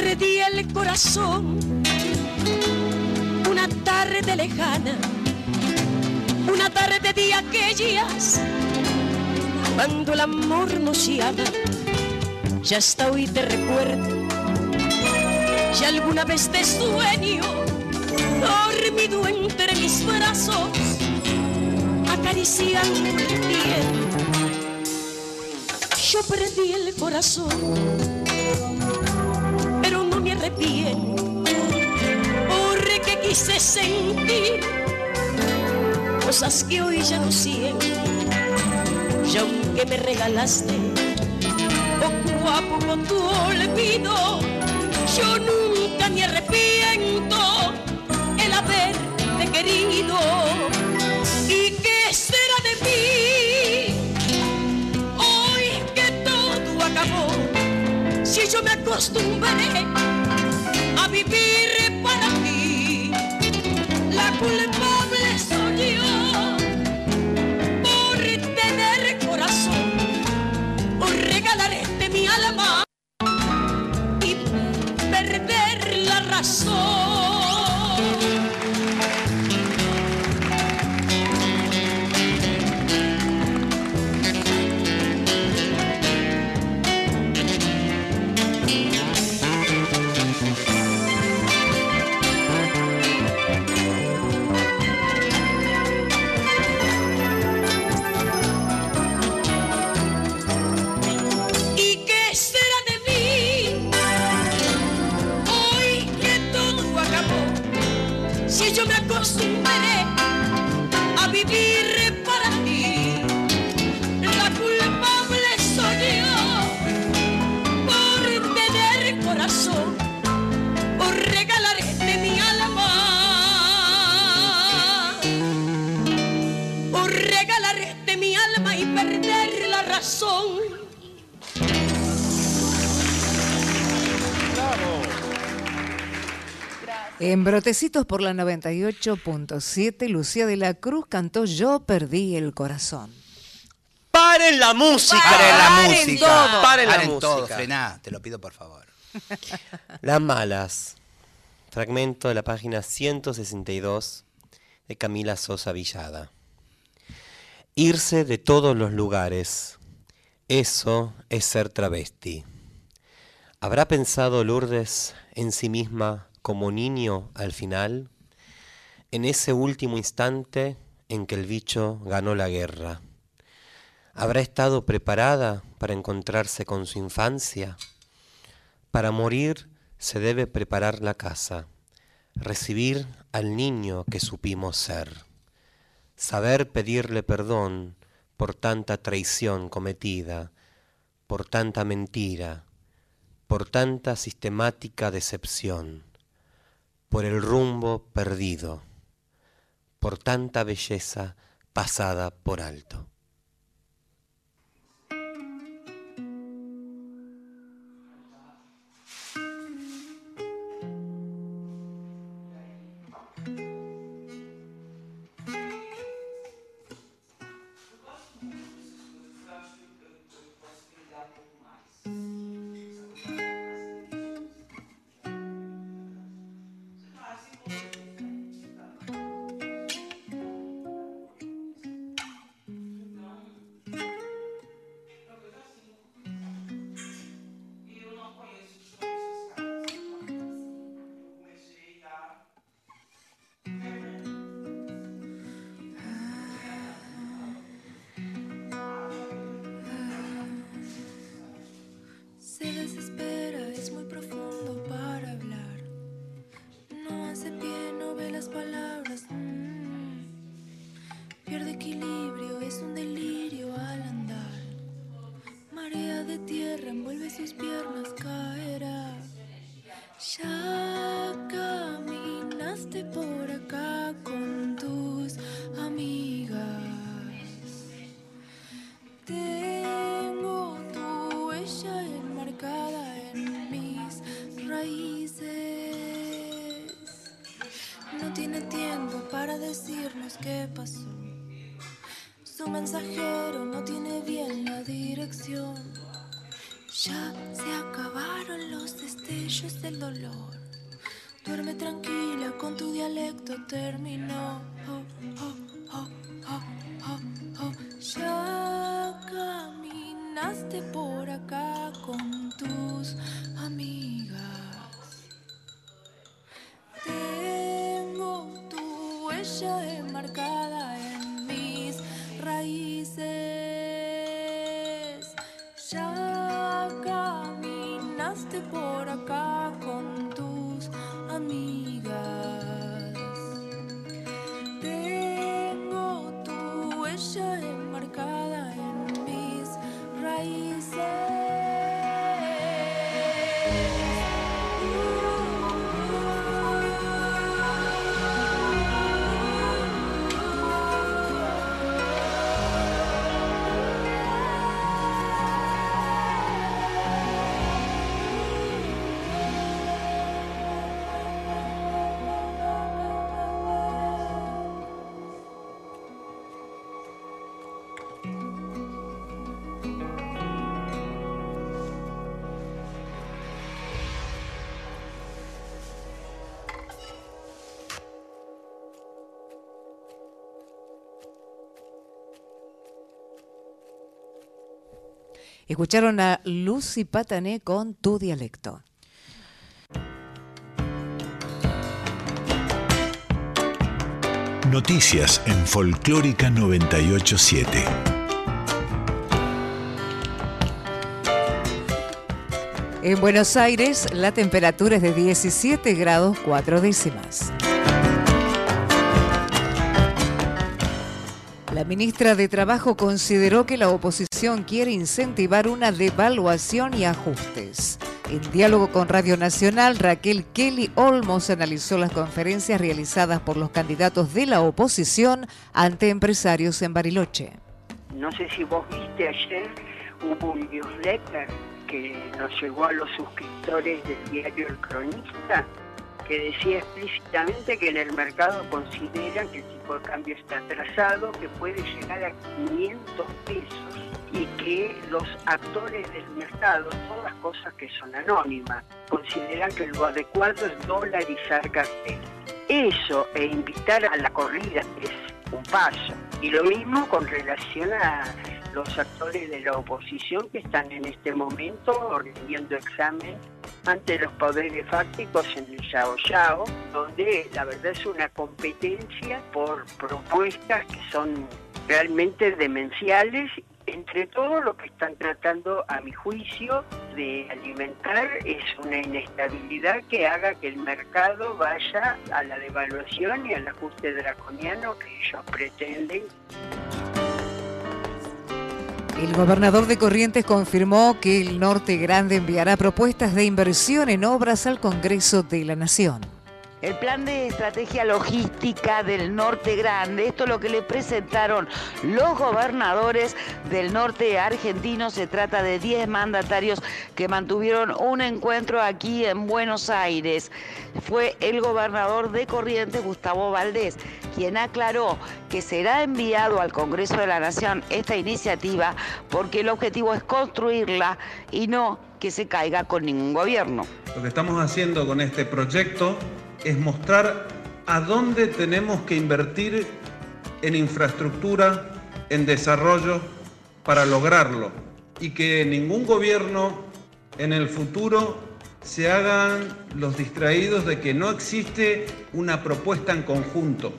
Perdí el corazón una tarde lejana, una tarde de aquellas cuando el amor nos llama. Ya hasta hoy te recuerdo, ya alguna vez te sueño, dormido entre mis brazos, acariciando el piel. Yo perdí el corazón no arrepiento porque quise sentir cosas que hoy ya no siento. Y aunque me regalaste poco a poco tu olvido yo nunca me arrepiento el haberte querido. Y qué será de mí hoy que todo acabó si yo me acostumbré vivir para ti, la culpable si yo En Brotecitos por la 98.7, Lucía de la Cruz cantó Yo perdí el corazón. ¡Paren la música! Paren la Paren música. todo. Paren la Paren todo. música. Frená, te lo pido por favor. Las malas. Fragmento de la página 162 de Camila Sosa Villada. Irse de todos los lugares. Eso es ser travesti. ¿Habrá pensado Lourdes en sí misma como niño al final? En ese último instante en que el bicho ganó la guerra. ¿Habrá estado preparada para encontrarse con su infancia? Para morir se debe preparar la casa, recibir al niño que supimos ser, saber pedirle perdón por tanta traición cometida, por tanta mentira, por tanta sistemática decepción, por el rumbo perdido, por tanta belleza pasada por alto. Escucharon a Lucy Patané con Tu Dialecto. Noticias en Folclórica 987. En Buenos Aires la temperatura es de 17 grados 4 décimas. Ministra de Trabajo consideró que la oposición quiere incentivar una devaluación y ajustes. En diálogo con Radio Nacional, Raquel Kelly Olmos analizó las conferencias realizadas por los candidatos de la oposición ante empresarios en Bariloche. No sé si vos viste ayer, hubo un newsletter que nos llegó a los suscriptores del diario El Cronista, que decía explícitamente que en el mercado consideran que de cambio está atrasado, que puede llegar a 500 pesos y que los actores del mercado, todas cosas que son anónimas, consideran que lo adecuado es dolarizar cartel. Eso e invitar a la corrida es un paso. Y lo mismo con relación a los actores de la oposición que están en este momento rindiendo examen ante los poderes fácticos en el Yao Yao, donde la verdad es una competencia por propuestas que son realmente demenciales. Entre todo lo que están tratando, a mi juicio, de alimentar es una inestabilidad que haga que el mercado vaya a la devaluación y al ajuste draconiano que ellos pretenden El gobernador de Corrientes confirmó que el Norte Grande enviará propuestas de inversión en obras al Congreso de la Nación. El plan de estrategia logística del Norte Grande, esto es lo que le presentaron los gobernadores del norte argentino. Se trata de 10 mandatarios que mantuvieron un encuentro aquí en Buenos Aires. Fue el gobernador de Corrientes, Gustavo Valdés, quien aclaró que será enviado al Congreso de la Nación esta iniciativa porque el objetivo es construirla y no que se caiga con ningún gobierno. Lo que estamos haciendo con este proyecto es mostrar a dónde tenemos que invertir en infraestructura, en desarrollo, para lograrlo. Y que ningún gobierno en el futuro se hagan los distraídos de que no existe una propuesta en conjunto.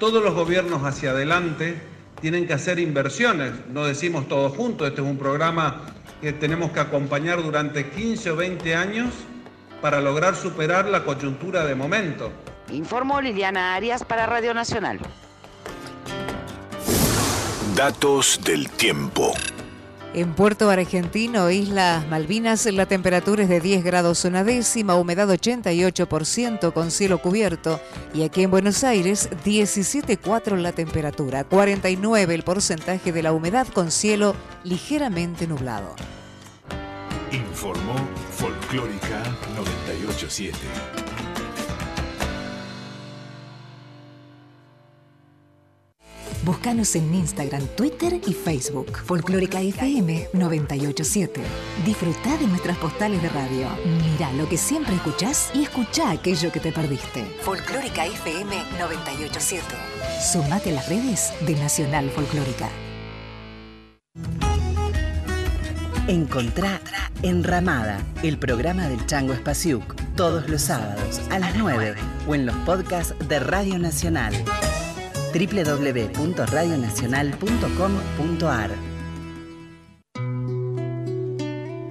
Todos los gobiernos hacia adelante tienen que hacer inversiones, no decimos todos juntos, este es un programa que tenemos que acompañar durante 15 o 20 años para lograr superar la coyuntura de momento. Informó Liliana Arias para Radio Nacional. Datos del tiempo. En Puerto Argentino, Islas Malvinas, la temperatura es de 10 grados una décima, humedad 88% con cielo cubierto. Y aquí en Buenos Aires, 17,4 la temperatura, 49 el porcentaje de la humedad con cielo ligeramente nublado. Informó Folclórica 987. Búscanos en Instagram, Twitter y Facebook. Folclórica FM 987. Disfruta de nuestras postales de radio. Mira lo que siempre escuchás y escucha aquello que te perdiste. Folclórica FM 987. Sumate a las redes de Nacional Folclórica. Encontrá Enramada, el programa del Chango Espaciuc, todos los sábados a las 9 o en los podcasts de Radio Nacional www.radionacional.com.ar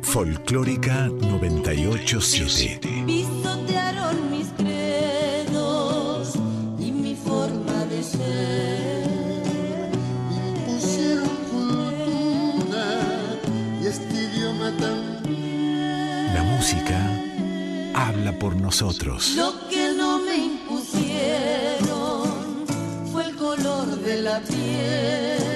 Folclórica 987. Por nosotros. Lo que no me impusieron fue el color de la piel.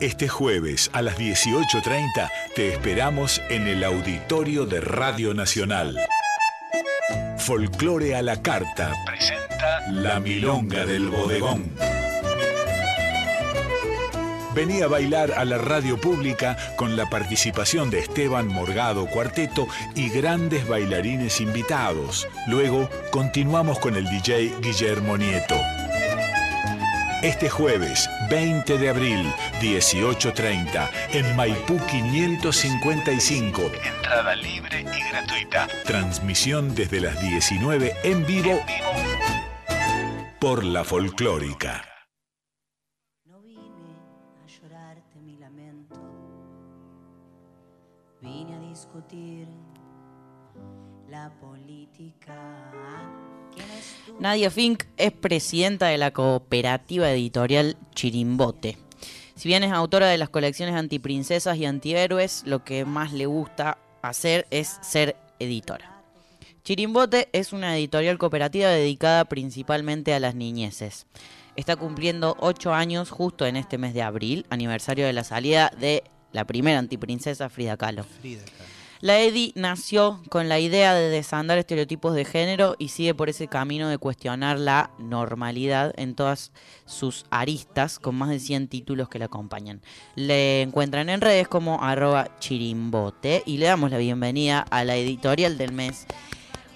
Este jueves a las 18.30 te esperamos en el auditorio de Radio Nacional. Folclore a la carta presenta La Milonga del Bodegón. Vení a bailar a la radio pública con la participación de Esteban Morgado Cuarteto y grandes bailarines invitados. Luego continuamos con el DJ Guillermo Nieto. Este jueves, 20 de abril, 18.30, en Maipú 555. Entrada libre y gratuita. Transmisión desde las 19 en vivo por la folclórica. Discutir la política. Nadia Fink es presidenta de la cooperativa editorial Chirimbote. Si bien es autora de las colecciones Antiprincesas y Antihéroes, lo que más le gusta hacer es ser editora. Chirimbote es una editorial cooperativa dedicada principalmente a las niñeces. Está cumpliendo 8 años justo en este mes de abril, aniversario de la salida de la primera antiprincesa Frida Kahlo. Frida Kahlo. La EDI nació con la idea de desandar estereotipos de género y sigue por ese camino de cuestionar la normalidad en todas sus aristas, con más de 100 títulos que la acompañan. Le encuentran en redes como arroba chirimbote y le damos la bienvenida a la editorial del mes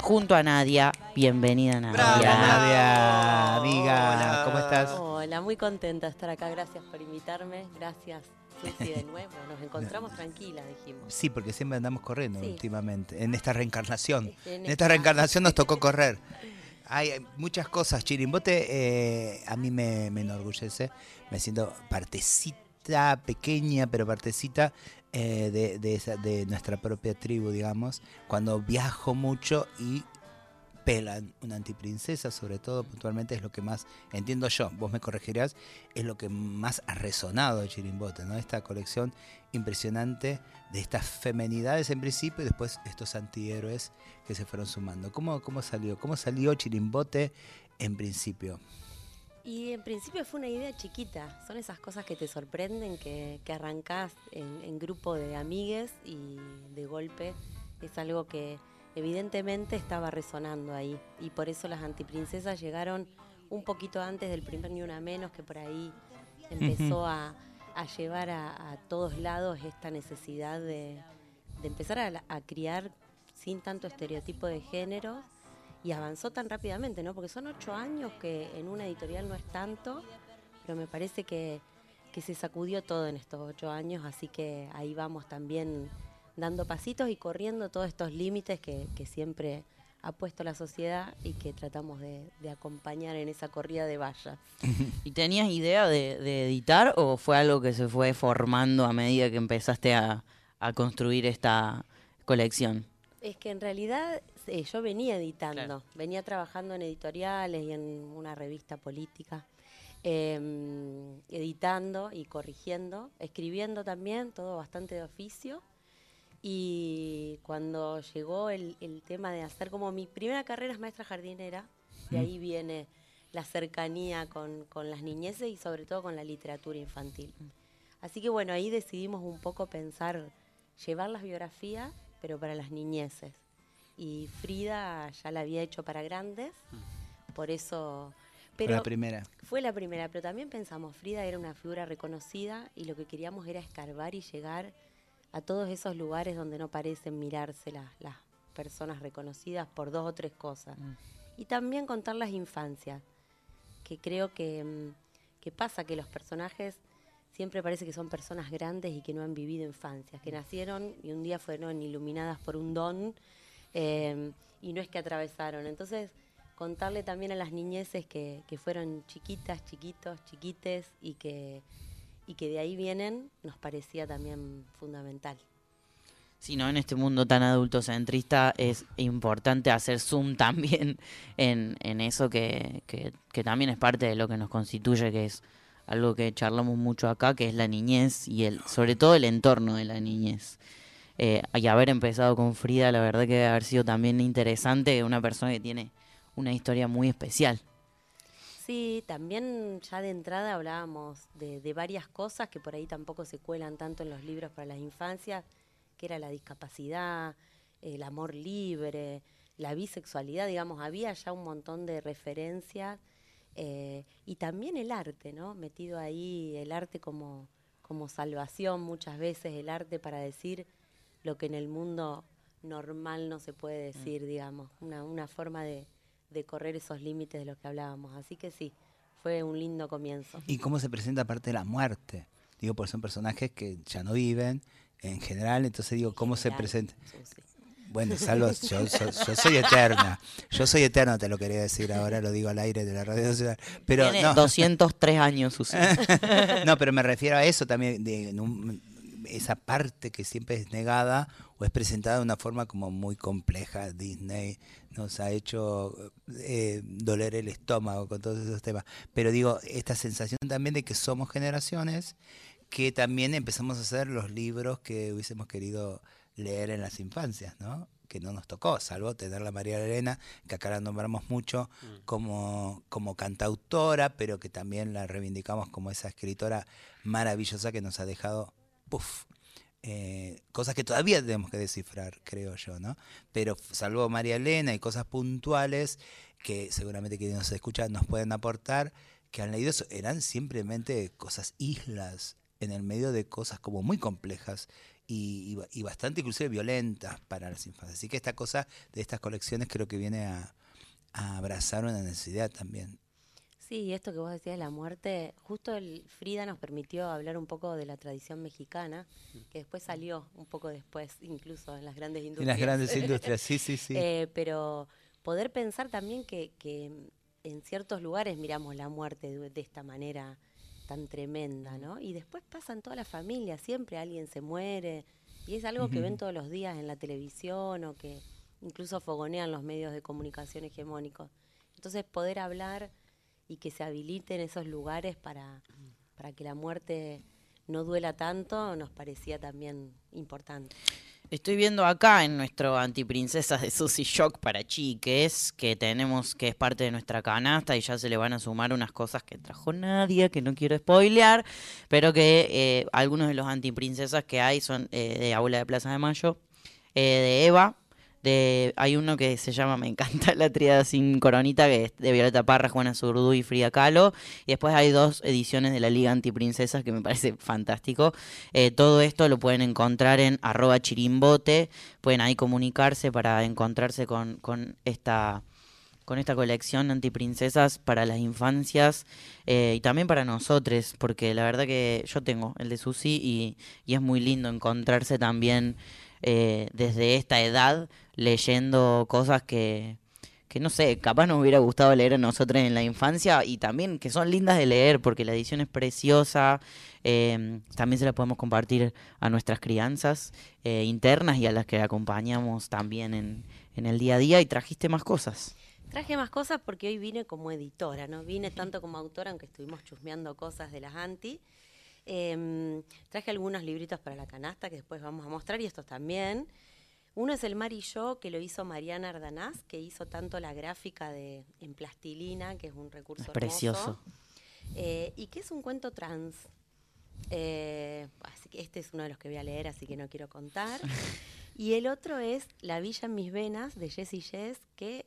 junto a Nadia. Bienvenida Nadia. Hola Nadia, amiga, ¿cómo estás? Hola, muy contenta de estar acá. Gracias por invitarme. Gracias, Susi, de nuevo. Nos encontramos tranquilas, dijimos. Sí, porque siempre andamos corriendo Sí. últimamente. En esta reencarnación. En En esta- esta reencarnación nos tocó correr. Hay hay muchas cosas. Chirimbote eh, a mí me, me enorgullece. Me siento partecita, pequeña, pero partecita eh, de, de esa- de nuestra propia tribu, digamos. Cuando viajo mucho y pelan una antiprincesa, sobre todo puntualmente es lo que más, entiendo yo, vos me corregirás, es lo que más ha resonado de Chirimbote, ¿no? Esta colección impresionante de estas femenidades en principio y después estos antihéroes que se fueron sumando. ¿Cómo, cómo salió? ¿Cómo salió Chirimbote en principio? Y en principio fue una idea chiquita. Son esas cosas que te sorprenden, que, que arrancás en, en grupo de amigues y de golpe es algo que evidentemente estaba resonando ahí. Y por eso las antiprincesas llegaron un poquito antes del primer Ni Una Menos, que por ahí empezó a, a llevar a, a todos lados esta necesidad de, de empezar a, a criar sin tanto estereotipo de género y avanzó tan rápidamente, ¿no? Porque son ocho años que en una editorial no es tanto, pero me parece que, que se sacudió todo en estos ocho años, así que ahí vamos también dando pasitos y corriendo todos estos límites que, que siempre ha puesto la sociedad y que tratamos de, de acompañar en esa corrida de vallas. ¿Y tenías idea de, de editar o fue algo que se fue formando a medida que empezaste a, a construir esta colección? Es que en realidad eh, yo venía editando, venía trabajando en editoriales y en una revista política, eh, editando y corrigiendo, escribiendo también, todo bastante de oficio. Y cuando llegó el, el tema de hacer como mi primera carrera es maestra jardinera, de ahí viene la cercanía con, con las niñeces y sobre todo con la literatura infantil. Así que bueno, ahí decidimos un poco pensar, llevar las biografías, pero para las niñeces. Y Frida ya la había hecho para grandes, por eso... Fue Pero la primera. Fue la primera, pero también pensamos, Frida era una figura reconocida y lo que queríamos era escarbar y llegar a todos esos lugares donde no parecen mirarse las, las personas reconocidas por dos o tres cosas. Y también contar las infancias, que creo que, mm, que pasa que los personajes siempre parece que son personas grandes y que no han vivido infancias, que nacieron y un día fueron iluminadas por un don eh, y no es que atravesaron. Entonces, contarle también a las niñeces que, que fueron chiquitas, chiquitos, chiquites y que, y que de ahí vienen, nos parecía también fundamental. Si no, en este mundo tan adultocentrista es importante hacer zoom también en, en eso que, que- que también es parte de lo que nos constituye, que es algo que charlamos mucho acá, que es la niñez y el, sobre todo el entorno de la niñez. Eh, y haber empezado con Frida, la verdad que debe haber sido también interesante, una persona que tiene una historia muy especial. Sí, también ya de entrada hablábamos de, de varias cosas que por ahí tampoco se cuelan tanto en los libros para las infancias, que era la discapacidad, el amor libre, la bisexualidad, digamos, había ya un montón de referencias eh, y también el arte, ¿no? Metido ahí el arte como, como salvación muchas veces, el arte para decir lo que en el mundo normal no se puede decir, digamos, una, una forma de, de correr esos límites de los que hablábamos. Así que sí, fue un lindo comienzo. ¿Y cómo se presenta aparte de la muerte? Digo, porque son personajes que ya no viven en general, entonces digo, ¿cómo se presenta? Bueno, salvo, yo, yo- yo soy eterna, yo soy eterna, te lo quería decir, ahora lo digo al aire de la radio nacional. Pero Tiene no. 203 años, Susi. no, pero me refiero a eso también, de en un- esa parte que siempre es negada o es presentada de una forma como muy compleja. Disney nos ha hecho eh, doler el estómago con todos esos temas. Pero digo, esta sensación también de que somos generaciones que también empezamos a hacer los libros que hubiésemos querido leer en las infancias, ¿no? Que no nos tocó, salvo tener la María Elena, que acá la nombramos mucho como, como cantautora, pero que también la reivindicamos como esa escritora maravillosa que nos ha dejado, eh, cosas que todavía tenemos que descifrar, creo yo, ¿no? Pero salvo María Elena y cosas puntuales que seguramente quienes nos escuchan nos pueden aportar, que han leído eso, eran simplemente cosas islas en el medio de cosas como muy complejas y, y ba- y bastante inclusive violentas para las infancias. Así que esta cosa de estas colecciones creo que viene a abrazar una necesidad también. Sí, esto que vos decías de la muerte, justo el Frida nos permitió hablar un poco de la tradición mexicana, que después salió un poco después, incluso en las grandes industrias. En las grandes industrias, sí, sí, sí. Eh, pero poder pensar también que, que en ciertos lugares miramos la muerte de, de esta manera tan tremenda, ¿no? Y después pasa en toda la familia, siempre alguien se muere, y es algo que ven todos los días en la televisión o que incluso fogonean los medios de comunicación hegemónicos. Entonces poder hablar y que se habiliten esos lugares para, para que la muerte no duela tanto nos parecía también importante. Estoy viendo acá en nuestro antiprincesas de Sushi Shock para chiques, que tenemos, que es parte de nuestra canasta y ya se le van a sumar unas cosas que trajo Nadia, que no quiero spoilear, pero que eh, algunos de los antiprincesas que hay son eh, de Abuela de Plaza de Mayo, eh, de Eva, de, hay uno que se llama, me encanta la triada sin coronita, que es de Violeta Parra, Juana Zurdu y Frida Kahlo. Y después hay dos ediciones de la Liga Antiprincesas que me parece fantástico. Eh, todo esto lo pueden encontrar en arroba chirimbote. Pueden ahí comunicarse para encontrarse con, con esta con esta colección antiprincesas para las infancias eh, y también para nosotros, porque la verdad que yo tengo el de Susi y, y es muy lindo encontrarse también eh, desde esta edad leyendo cosas que, que no sé, capaz nos hubiera gustado leer a nosotros en la infancia y también que son lindas de leer porque la edición es preciosa, eh, también se la podemos compartir a nuestras crianzas eh, internas y a las que acompañamos también en, en el día a día y trajiste más cosas. Traje más cosas porque hoy vine como editora, no vine tanto como autora, aunque estuvimos chusmeando cosas de las anti. Em, traje algunos libritos para la canasta que después vamos a mostrar y estos también. Uno es El Mar y Yo, que lo hizo Mariana Ardanaz, que hizo tanto la gráfica de en plastilina, que es un recurso Es hermoso, precioso. eh, y que es un cuento trans. Eh, así que este es uno de los que voy a leer, así que no quiero contar. Y el otro es La Villa en mis venas, de Jessie Jess, que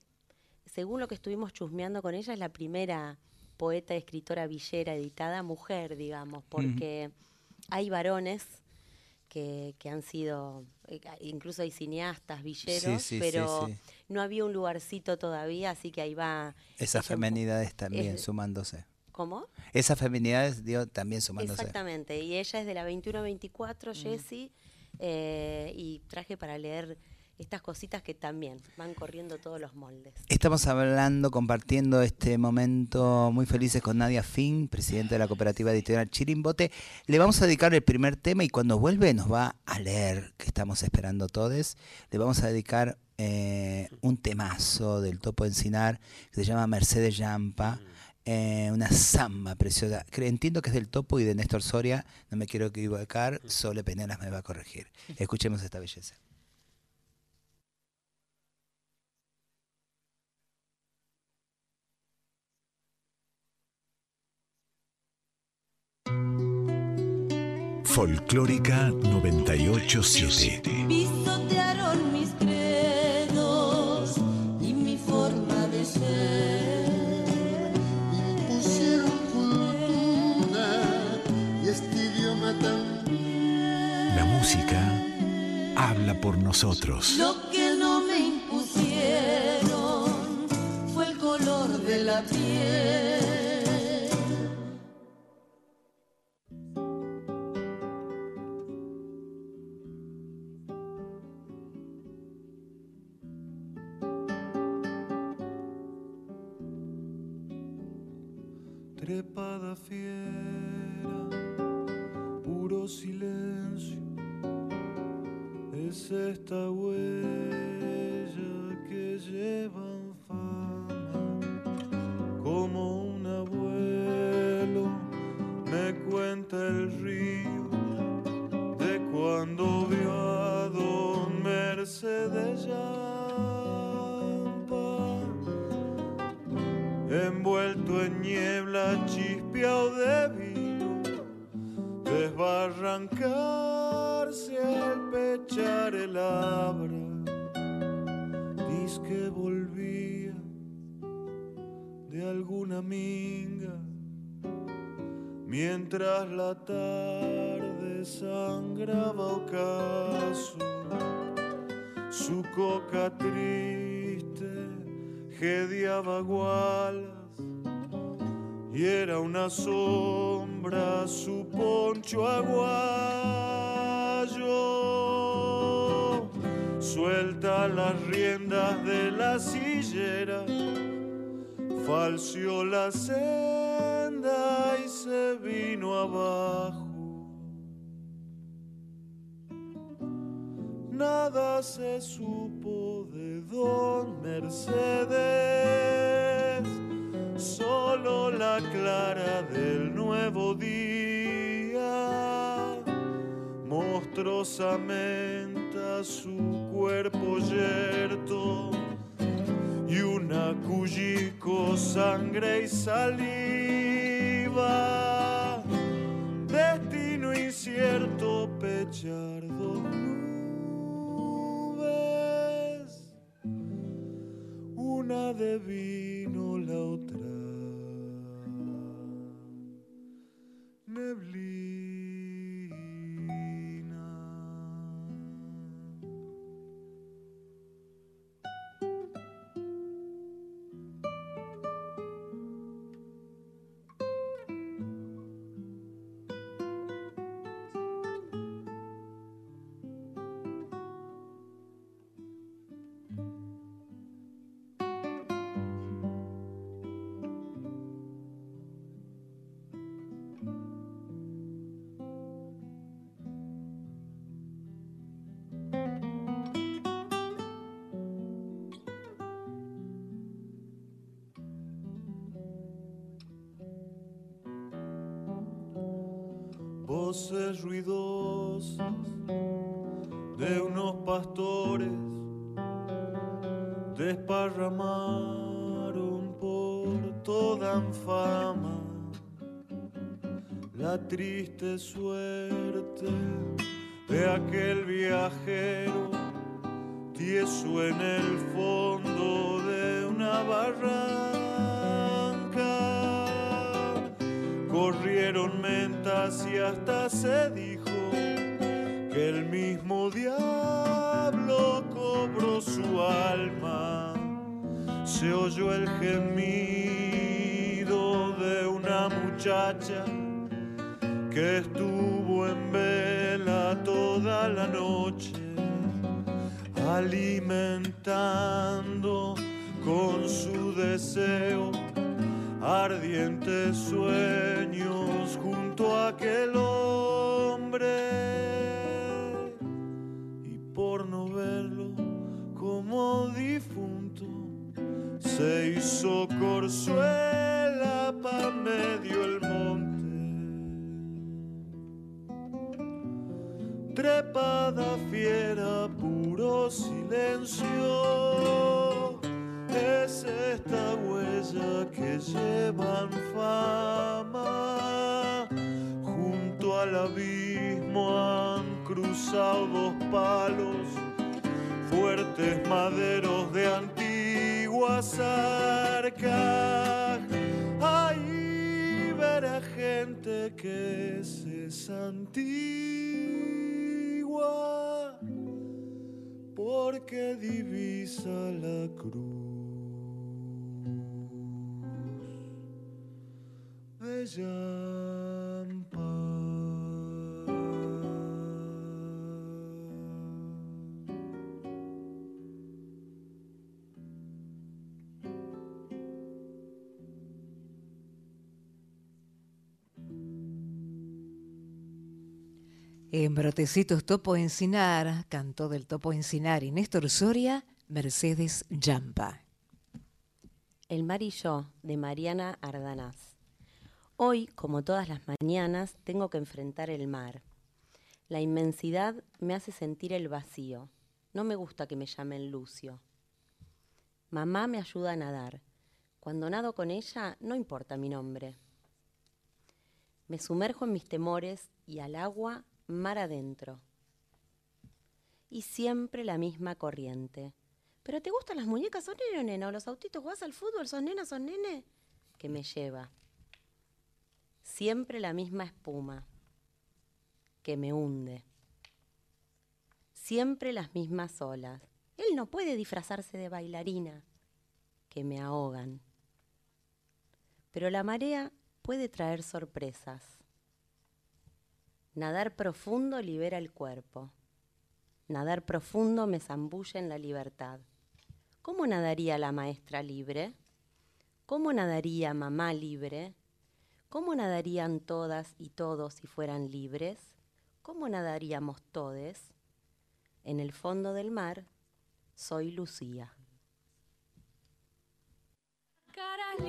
según lo que estuvimos chusmeando con ella, es la primera poeta, escritora villera editada mujer, digamos, porque hay varones que, que han sido, eh, incluso hay cineastas villeros, Sí, sí, sí, pero sí. no había un lugarcito todavía, así que ahí va. Esas feminidades también es- sumándose. ¿Cómo? Esas feminidades, digo, también sumándose. Exactamente, y ella es de la 21-24, Jessie, eh, y traje para leer estas cositas que también van corriendo todos los moldes. Estamos hablando, compartiendo este momento muy felices con Nadia Finn, presidenta de la cooperativa editorial Chirimbote. Le vamos a dedicar el primer tema y cuando vuelve nos va a leer, que estamos esperando todos. Le vamos a dedicar eh, un temazo del Topo Encinar que se llama Mercedes Yampa. eh, una samba preciosa. Entiendo que es del Topo y de Néstor Soria, no me quiero equivocar, Sole Penelas me va a corregir. Escuchemos esta belleza. Folclórica 987. Pisotearon mis credos y mi forma de ser. Impusieron cultura y este idioma también. La música habla por nosotros. Lo que no me impusieron fue el color de la piel. La tarde sangraba ocaso. Su coca triste gediaba gualas y era una sombra su poncho aguayo. Suelta las riendas de la sillera, falseó la y se vino abajo. Nada se supo de don Mercedes solo la clara del nuevo día, monstruosamente su cuerpo yerto y una cullico sangre y saliva, destino incierto pechar dos nubes, una de vino, Ruidosas de unos pastores desparramaron por toda fama la triste suerte de aquel viajero tieso en el fondo Se oyó el gemido de una muchacha que estuvo en vela toda la noche, alimentando con su deseo ardientes sueños porque divisa la cruz. De En Brotecitos Topo Encinar, cantó del Topo Encinar y Néstor Soria, Mercedes Yampa. El mar y yo, de Mariana Ardanaz. Hoy, como todas las mañanas, tengo que enfrentar el mar. La inmensidad me hace sentir el vacío. No me gusta que me llamen Lucio. Mamá me ayuda a nadar. Cuando nado con ella, no importa mi nombre. Me sumerjo en mis temores y al agua mar adentro. Y siempre la misma corriente. ¿Pero te gustan las muñecas? ¿Sos nene o nena? ¿O los autitos? ¿Jugás al fútbol? ¿Sos nena? ¿Sos nene? Que me lleva. Siempre la misma espuma. Que me hunde. Siempre las mismas olas. Él no puede disfrazarse de bailarina. Que me ahogan. Pero la marea puede traer sorpresas. Nadar profundo libera el cuerpo. Nadar profundo me zambulle en la libertad. ¿Cómo nadaría la maestra libre? ¿Cómo nadaría mamá libre? ¿Cómo nadarían todas y todos si fueran libres? ¿Cómo nadaríamos todes? En el fondo del mar soy Lucía. Caras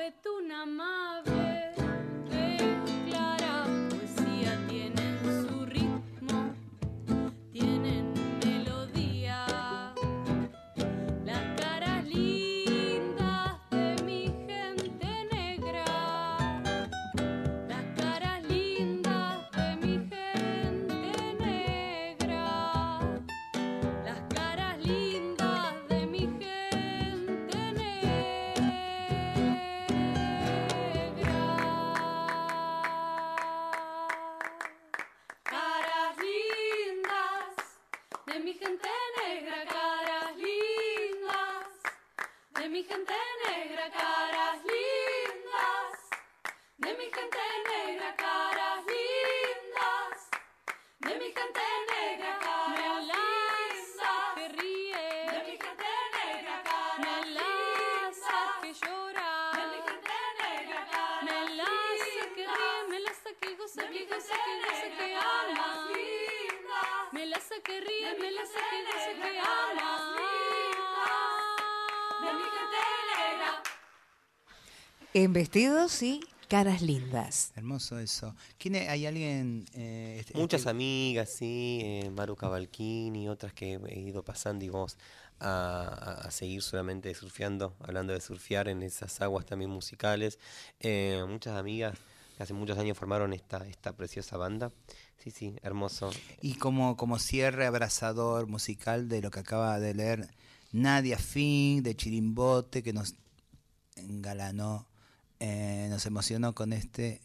Betuna En vestidos y caras lindas. Hermoso eso. ¿Quién es- ¿Hay alguien? eh, este- Muchas este- amigas, sí, eh, Maru Cavalchini, otras que he ido pasando y vos a seguir solamente surfeando, hablando de surfear en esas aguas también musicales. Eh, muchas amigas que hace muchos años formaron esta, esta preciosa banda. Sí, sí, hermoso. Y como, como cierre abrazador musical de lo que acaba de leer Nadia Fink de Chirimbote, que nos engalanó, eh, nos emocionó con este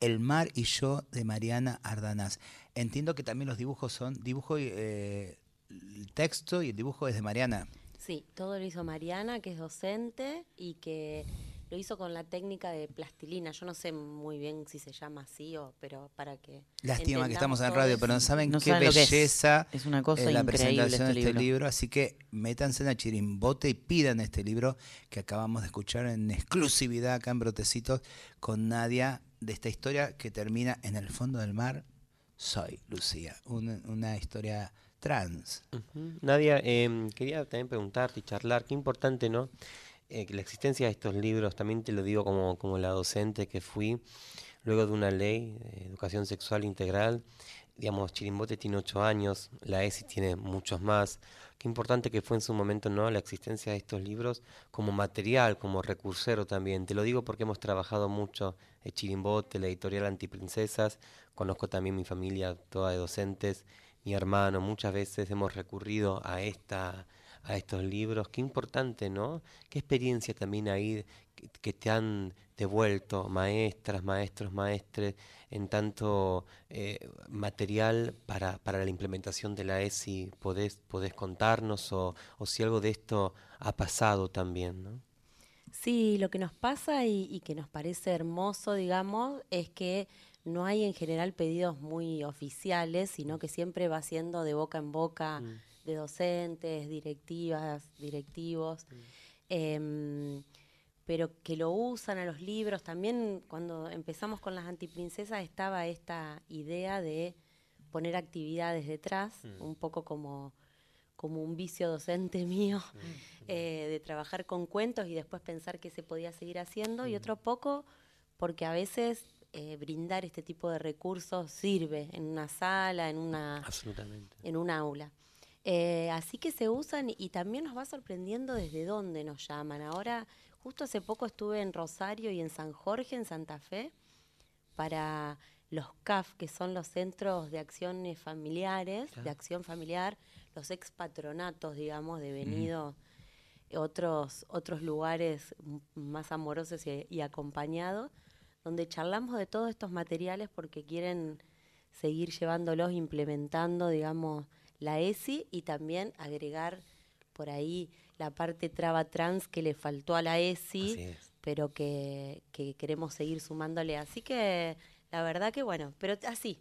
El mar y yo de Mariana Ardanaz. Entiendo que también los dibujos son dibujo y eh, el texto y el dibujo es de Mariana. Sí, todo lo hizo Mariana, que es docente y que lo hizo con la técnica de plastilina. Yo no sé muy bien si se llama así o, pero para que. Lástima que estamos en radio, pero no saben No qué saben lo que es. belleza Es una cosa eh, la increíble presentación este de este libro. libro. Así que métanse en la chirimbote y pidan este libro que acabamos de escuchar en exclusividad acá en Brotecitos con Nadia de esta historia que termina en el fondo del mar. Soy Lucía, una, una historia trans. Nadia, em, quería también preguntarte y charlar, qué importante, ¿no? Eh, la existencia de estos libros, también te lo digo como, como la docente que fui, luego de una ley de educación sexual integral, digamos, Chirimbote tiene ocho años, la ESI tiene muchos más, qué importante que fue en su momento, ¿no? La existencia de estos libros como material, como recursero también, te lo digo porque hemos trabajado mucho, el Chirimbote, la editorial Antiprincesas, conozco también mi familia toda de docentes, mi hermano, muchas veces hemos recurrido a esta a estos libros, qué importante, ¿no? Qué experiencia también ahí que, que te han devuelto maestras, maestros, maestres, en tanto eh, material para, para la implementación de la ESI, podés, podés contarnos o, o si algo de esto ha pasado también, ¿no? Sí, lo que nos pasa y, y que nos parece hermoso, digamos, es que no hay en general pedidos muy oficiales, sino que siempre va siendo de boca en boca de docentes, directivas, directivos, em, pero que lo usan a los libros. También cuando empezamos con las antiprincesas estaba esta idea de poner actividades detrás, un poco como como un vicio docente mío, eh, de trabajar con cuentos y después pensar qué se podía seguir haciendo, y otro poco porque a veces eh, brindar este tipo de recursos sirve en una sala, en una, Absolutamente. en un aula. Eh, así que se usan y también nos va sorprendiendo desde dónde nos llaman. Ahora, justo hace poco estuve en Rosario y en San Jorge, en Santa Fe, para los CAF, que son los centros de acciones familiares, de acción familiar, los ex patronatos, digamos, devenidos otros, otros lugares más amorosos y, y acompañados, donde charlamos de todos estos materiales porque quieren seguir llevándolos, implementando, digamos, la ESI y también agregar por ahí la parte traba trans que le faltó a la ESI, pero que, que queremos seguir sumándole. Así que la verdad que bueno, pero así,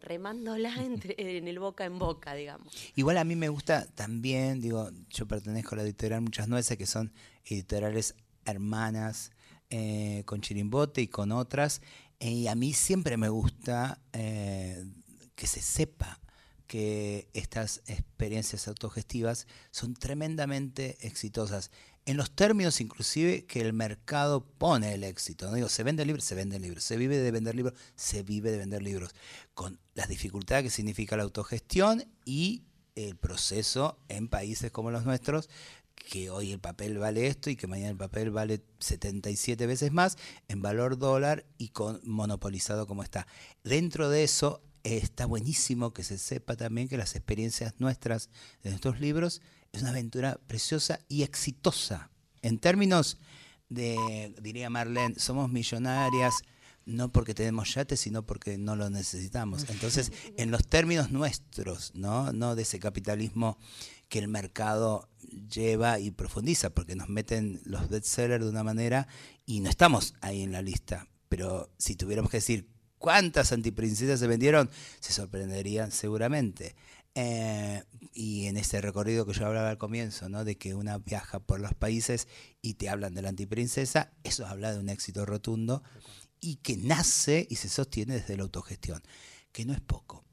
remándola entre, en el boca en boca, digamos. Igual a mí me gusta también, digo, yo pertenezco a la editorial Muchas Nueces, que son editoriales hermanas eh, con Chirimbote y con otras, eh, y a mí siempre me gusta eh, que se sepa que estas experiencias autogestivas son tremendamente exitosas. En los términos inclusive que el mercado pone el éxito. ¿no? Digo, se vende libros, se venden libros. Se vive de vender libros, se vive de vender libros. Con las dificultades que significa la autogestión y el proceso en países como los nuestros, que hoy el papel vale esto y que mañana el papel vale 77 veces más en valor dólar y con monopolizado como está. Dentro de eso está buenísimo que se sepa también que las experiencias nuestras de nuestros libros es una aventura preciosa y exitosa. En términos de, diría Marlene, somos millonarias no porque tenemos yates, sino porque no lo necesitamos. Entonces, en los términos nuestros, ¿no? No de ese capitalismo que el mercado lleva y profundiza, porque nos meten los bestsellers de una manera y no estamos ahí en la lista. Pero si tuviéramos que decir cuántas antiprincesas se vendieron, se sorprenderían seguramente. Eh, y en este recorrido que yo hablaba al comienzo, ¿no? de que una viaja por los países y te hablan de la antiprincesa, eso habla de un éxito rotundo y que nace y se sostiene desde la autogestión, que no es poco,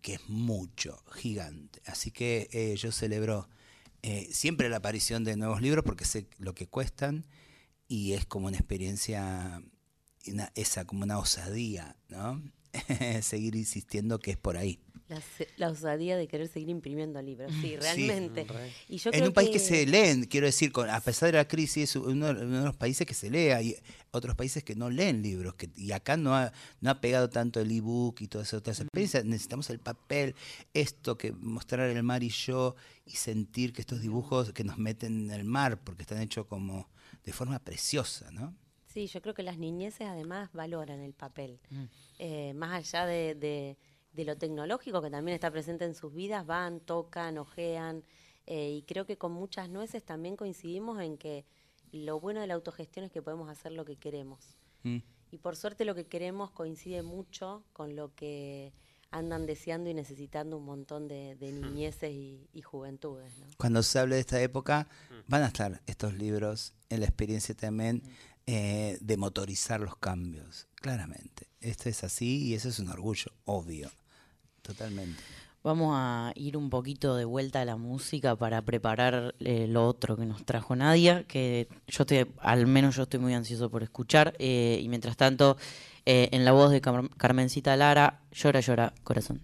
que es mucho, gigante. Así que eh, yo celebro eh, siempre la aparición de nuevos libros porque sé lo que cuestan y es como una experiencia, una- esa como una osadía, ¿no? Seguir insistiendo que es por ahí. La, la osadía de querer seguir imprimiendo libros, sí, realmente. Y yo en creo un país que... se leen, quiero decir, con, a pesar de la crisis, es uno, uno de los países que se lee, hay otros países que no leen libros, que, y acá no ha, no ha pegado tanto el ebook y todas esas otras experiencias, necesitamos el papel, esto que mostrar el mar y yo, y sentir que estos dibujos que nos meten en el mar, porque están hechos como de forma preciosa, ¿no? Sí, yo creo que las niñeces además valoran el papel. Mm. Eh, más allá de, de de lo tecnológico que también está presente en sus vidas, van, tocan, ojean, eh, y creo que con muchas nueces también coincidimos en que lo bueno de la autogestión es que podemos hacer lo que queremos. Mm. Y por suerte lo que queremos coincide mucho con lo que andan deseando y necesitando un montón de, de niñeces y, y juventudes. ¿no? Cuando se hable de esta época, van a estar estos libros en la experiencia también eh, de motorizar los cambios, claramente. Esto es así y eso es un orgullo, obvio, totalmente. Vamos a ir un poquito de vuelta a la música para preparar eh, lo otro que nos trajo Nadia, que yo estoy, al menos yo estoy muy ansioso por escuchar. eh, y mientras tanto, eh, en la voz de Car- Carmencita Lara, llora, llora, corazón.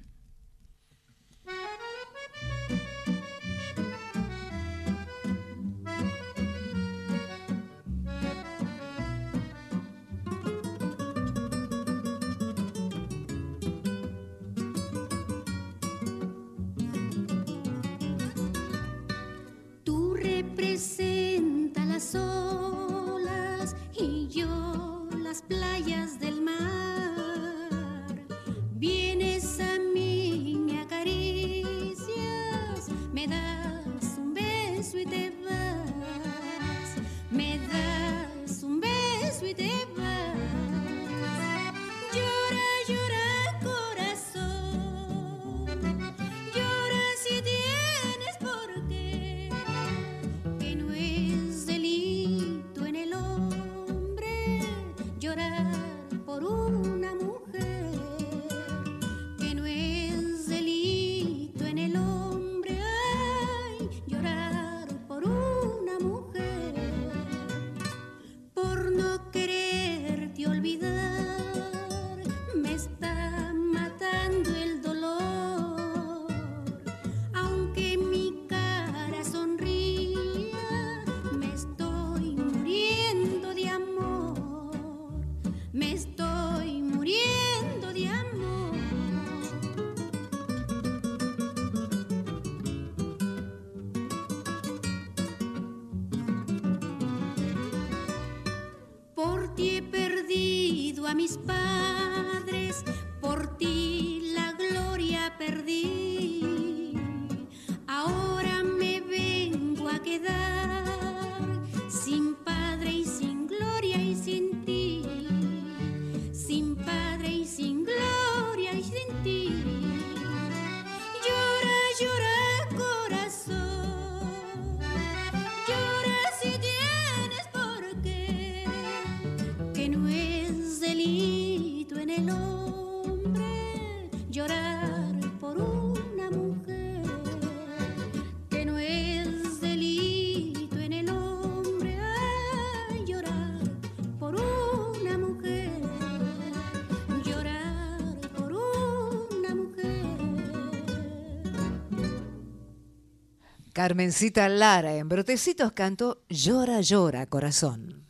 Carmencita Lara en Brotecitos cantó Llora, llora, corazón.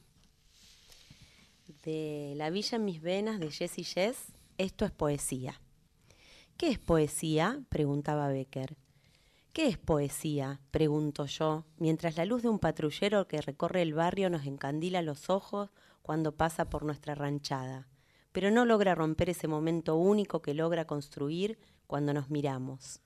de La Villa en mis venas de Jessy Jess, esto es poesía. ¿Qué es poesía? preguntaba Becker. ¿Qué es poesía? pregunto yo, mientras la luz de un patrullero que recorre el barrio nos encandila los ojos cuando pasa por nuestra ranchada, pero no logra romper ese momento único que logra construir cuando nos miramos.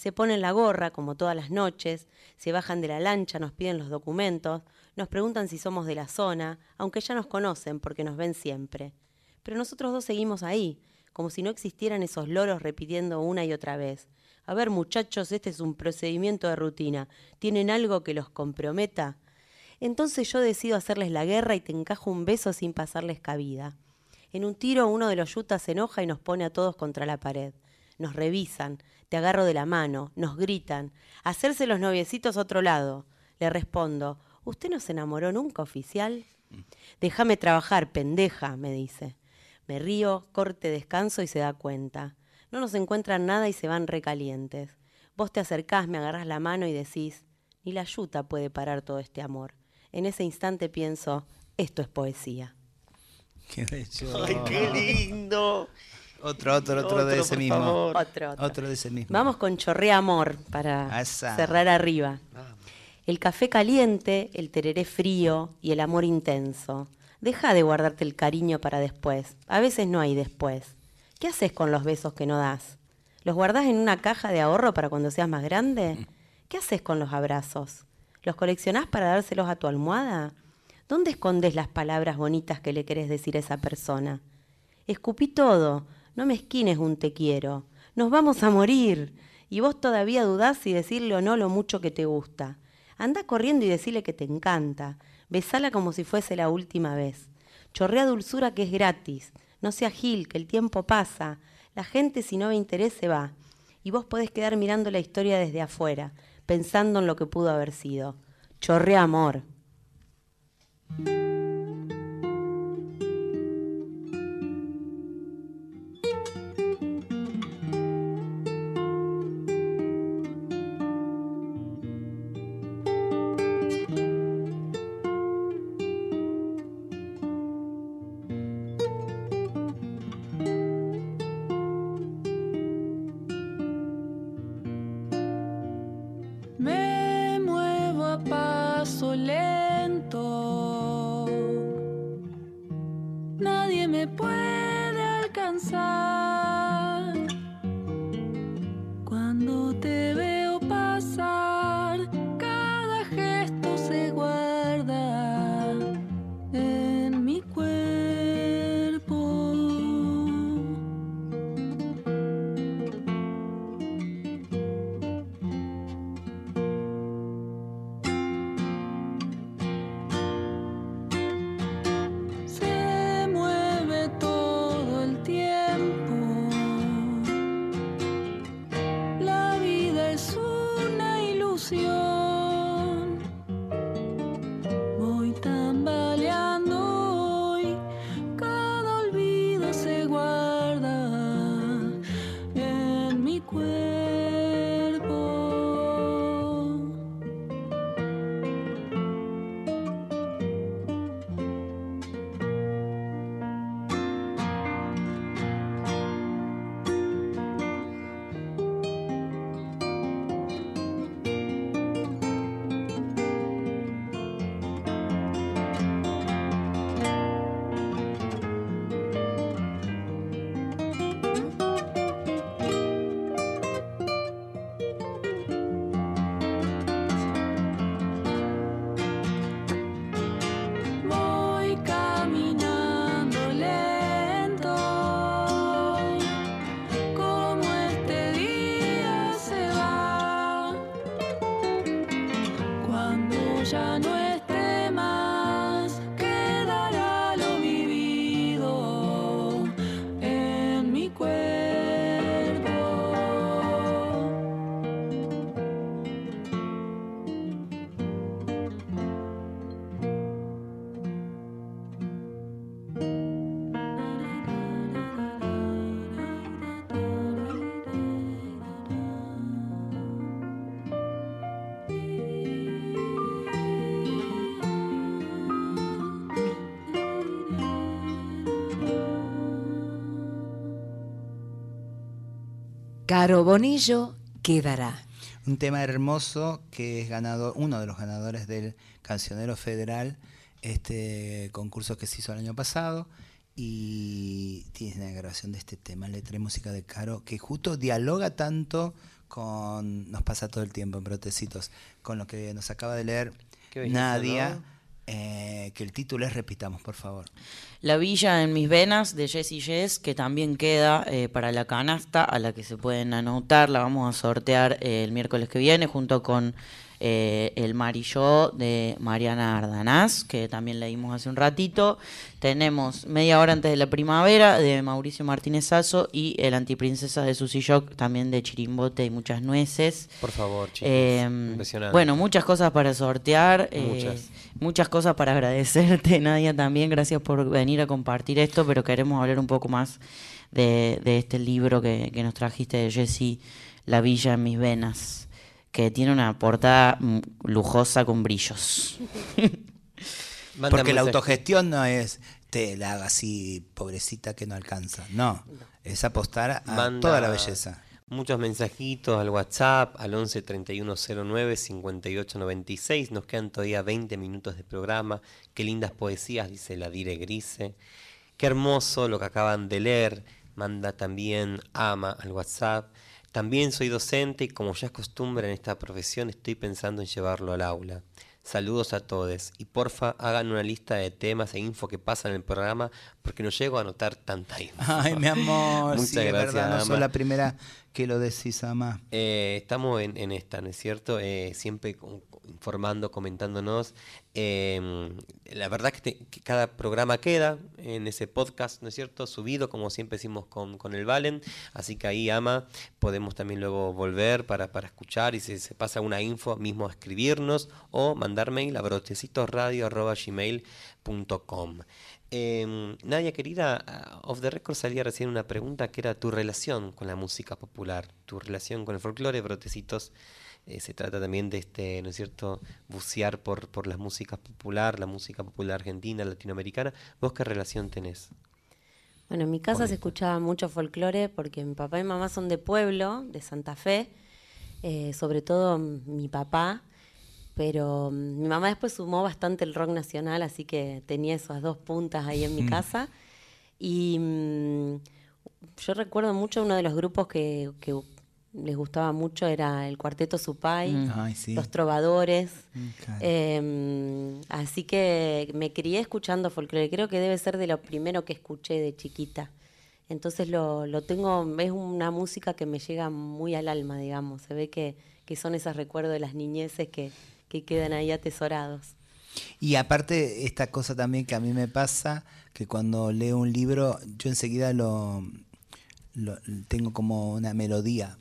Se ponen la gorra, como todas las noches, se bajan de la lancha, nos piden los documentos, nos preguntan si somos de la zona, aunque ya nos conocen porque nos ven siempre. Pero nosotros dos seguimos ahí, como si no existieran esos loros repitiendo una y otra vez. A ver, muchachos, este es un procedimiento de rutina. ¿Tienen algo que los comprometa? Entonces yo decido hacerles la guerra y te encajo un beso sin pasarles cabida. En un tiro uno de los yutas se enoja y nos pone a todos contra la pared. Nos revisan, te agarro de la mano, nos gritan. Hacerse los noviecitos a otro lado. Le respondo, ¿usted no se enamoró nunca, oficial? Déjame trabajar, pendeja, me dice. Me río, corte descanso y se da cuenta. No nos encuentran nada y se van recalientes. Vos te acercás, me agarrás la mano y decís, ni la yuta puede parar todo este amor. En ese instante pienso, esto es poesía. Qué. Ay, qué lindo. Otro, otro, otro, Otro, de ese por mismo. favor. Otro, otro. de ese mismo. Vamos con Chorrea Amor para Esa. cerrar arriba. El café caliente, el tereré frío y el amor intenso. Deja de guardarte el cariño para después. A veces no hay después. ¿Qué haces con los besos que no das? ¿Los guardás en una caja de ahorro para cuando seas más grande? ¿Qué haces con los abrazos? ¿Los coleccionás para dárselos a tu almohada? ¿Dónde escondes las palabras bonitas que le querés decir a esa persona? Escupí todo, no me esquines un te quiero. Nos vamos a morir. Y vos todavía dudás si decirle o no lo mucho que te gusta. Anda corriendo y decirle que te encanta. Besala como si fuese la última vez. Chorrea dulzura que es gratis. No sea gil, que el tiempo pasa. La gente si no ve interés se va. Y vos podés quedar mirando la historia desde afuera, pensando en lo que pudo haber sido. Chorrea amor. Caro Bonillo quedará. Un tema hermoso que es ganado, uno de los ganadores del Cancionero Federal, este concurso que se hizo el año pasado. Y tiene una grabación de este tema, letra y música de Caro, que justo dialoga tanto con. Nos pasa todo el tiempo en Protecitos, con lo que nos acaba de leer Nadia. ¿no? Eh, que el título es, repitamos, por favor. La Villa en mis venas de Jessy Jess, que también queda eh, para la canasta, a la que se pueden anotar. La vamos a sortear eh, el miércoles que viene junto con eh, El Mar y Yo de Mariana Ardanaz, que también leímos hace un ratito. Tenemos Media hora antes de la primavera de Mauricio Martínez Sasso y El Antiprincesa de Susy Shock, también de Chirimbote y muchas nueces. Por favor, chicos. Eh, Impresionante. Bueno, muchas cosas para sortear. eh, Muchas. muchas cosas para agradecerte, Nadia, también. Gracias por venir a compartir esto, pero queremos hablar un poco más de, de este libro que, que nos trajiste de Jesse, La Villa en mis venas, que tiene una portada mm, lujosa con brillos. Porque la autogestión no es te la haga así, pobrecita que no alcanza. No, es apostar a Manda toda la belleza. Muchos mensajitos al WhatsApp, al 11 3109 5896. Nos quedan todavía 20 minutos de programa. Qué lindas poesías, dice la Dire Grise. Qué hermoso lo que acaban de leer. Manda también Ama al WhatsApp. También soy docente y como ya es costumbre en esta profesión estoy pensando en llevarlo al aula. Saludos a todos y porfa hagan una lista de temas e info que pasan en el programa porque no llego a anotar tanta info. Ay, mi amor, Muchas sí, es gracias, verdad, no sos la primera que lo decís, Ama. Eh, estamos en, en esta, ¿no es cierto? Eh, siempre informando, comentándonos. Eh, la verdad que, que cada programa queda en ese podcast, ¿no es cierto? Subido, como siempre hicimos con, con el Valen. Así que ahí, Ama, podemos también luego volver para, para escuchar y si se pasa una info, mismo escribirnos o mandar mail a brotecitosradio.gmail.com. Eh, Nadia, querida, off the record salía recién una pregunta que era tu relación con la música popular, tu relación con el folclore, Brotecitos. Eh, se trata también de este, ¿no es cierto?, bucear por, por las músicas popular, la música popular argentina, latinoamericana. ¿Vos qué relación tenés? Bueno, en mi casa se escuchaba mucho folclore porque mi papá y mamá son de pueblo, de Santa Fe, eh, sobre todo mi papá, pero mm, mi mamá después sumó bastante el rock nacional, así que tenía esas dos puntas ahí en mi casa. Y mm, yo recuerdo mucho uno de los grupos que, que les gustaba mucho era el Cuarteto Supay, Mm. Ay, sí. Los Trovadores. Mm, claro. Eh, así que me crié escuchando folclore. Creo que debe ser de lo primero que escuché de chiquita. Entonces lo, lo tengo, es una música que me llega muy al alma, digamos. Se ve que, que son esos recuerdos de las niñeces que, que quedan ahí atesorados. Y aparte, esta cosa también que a mí me pasa, que cuando leo un libro, yo enseguida lo, lo- tengo como una melodía.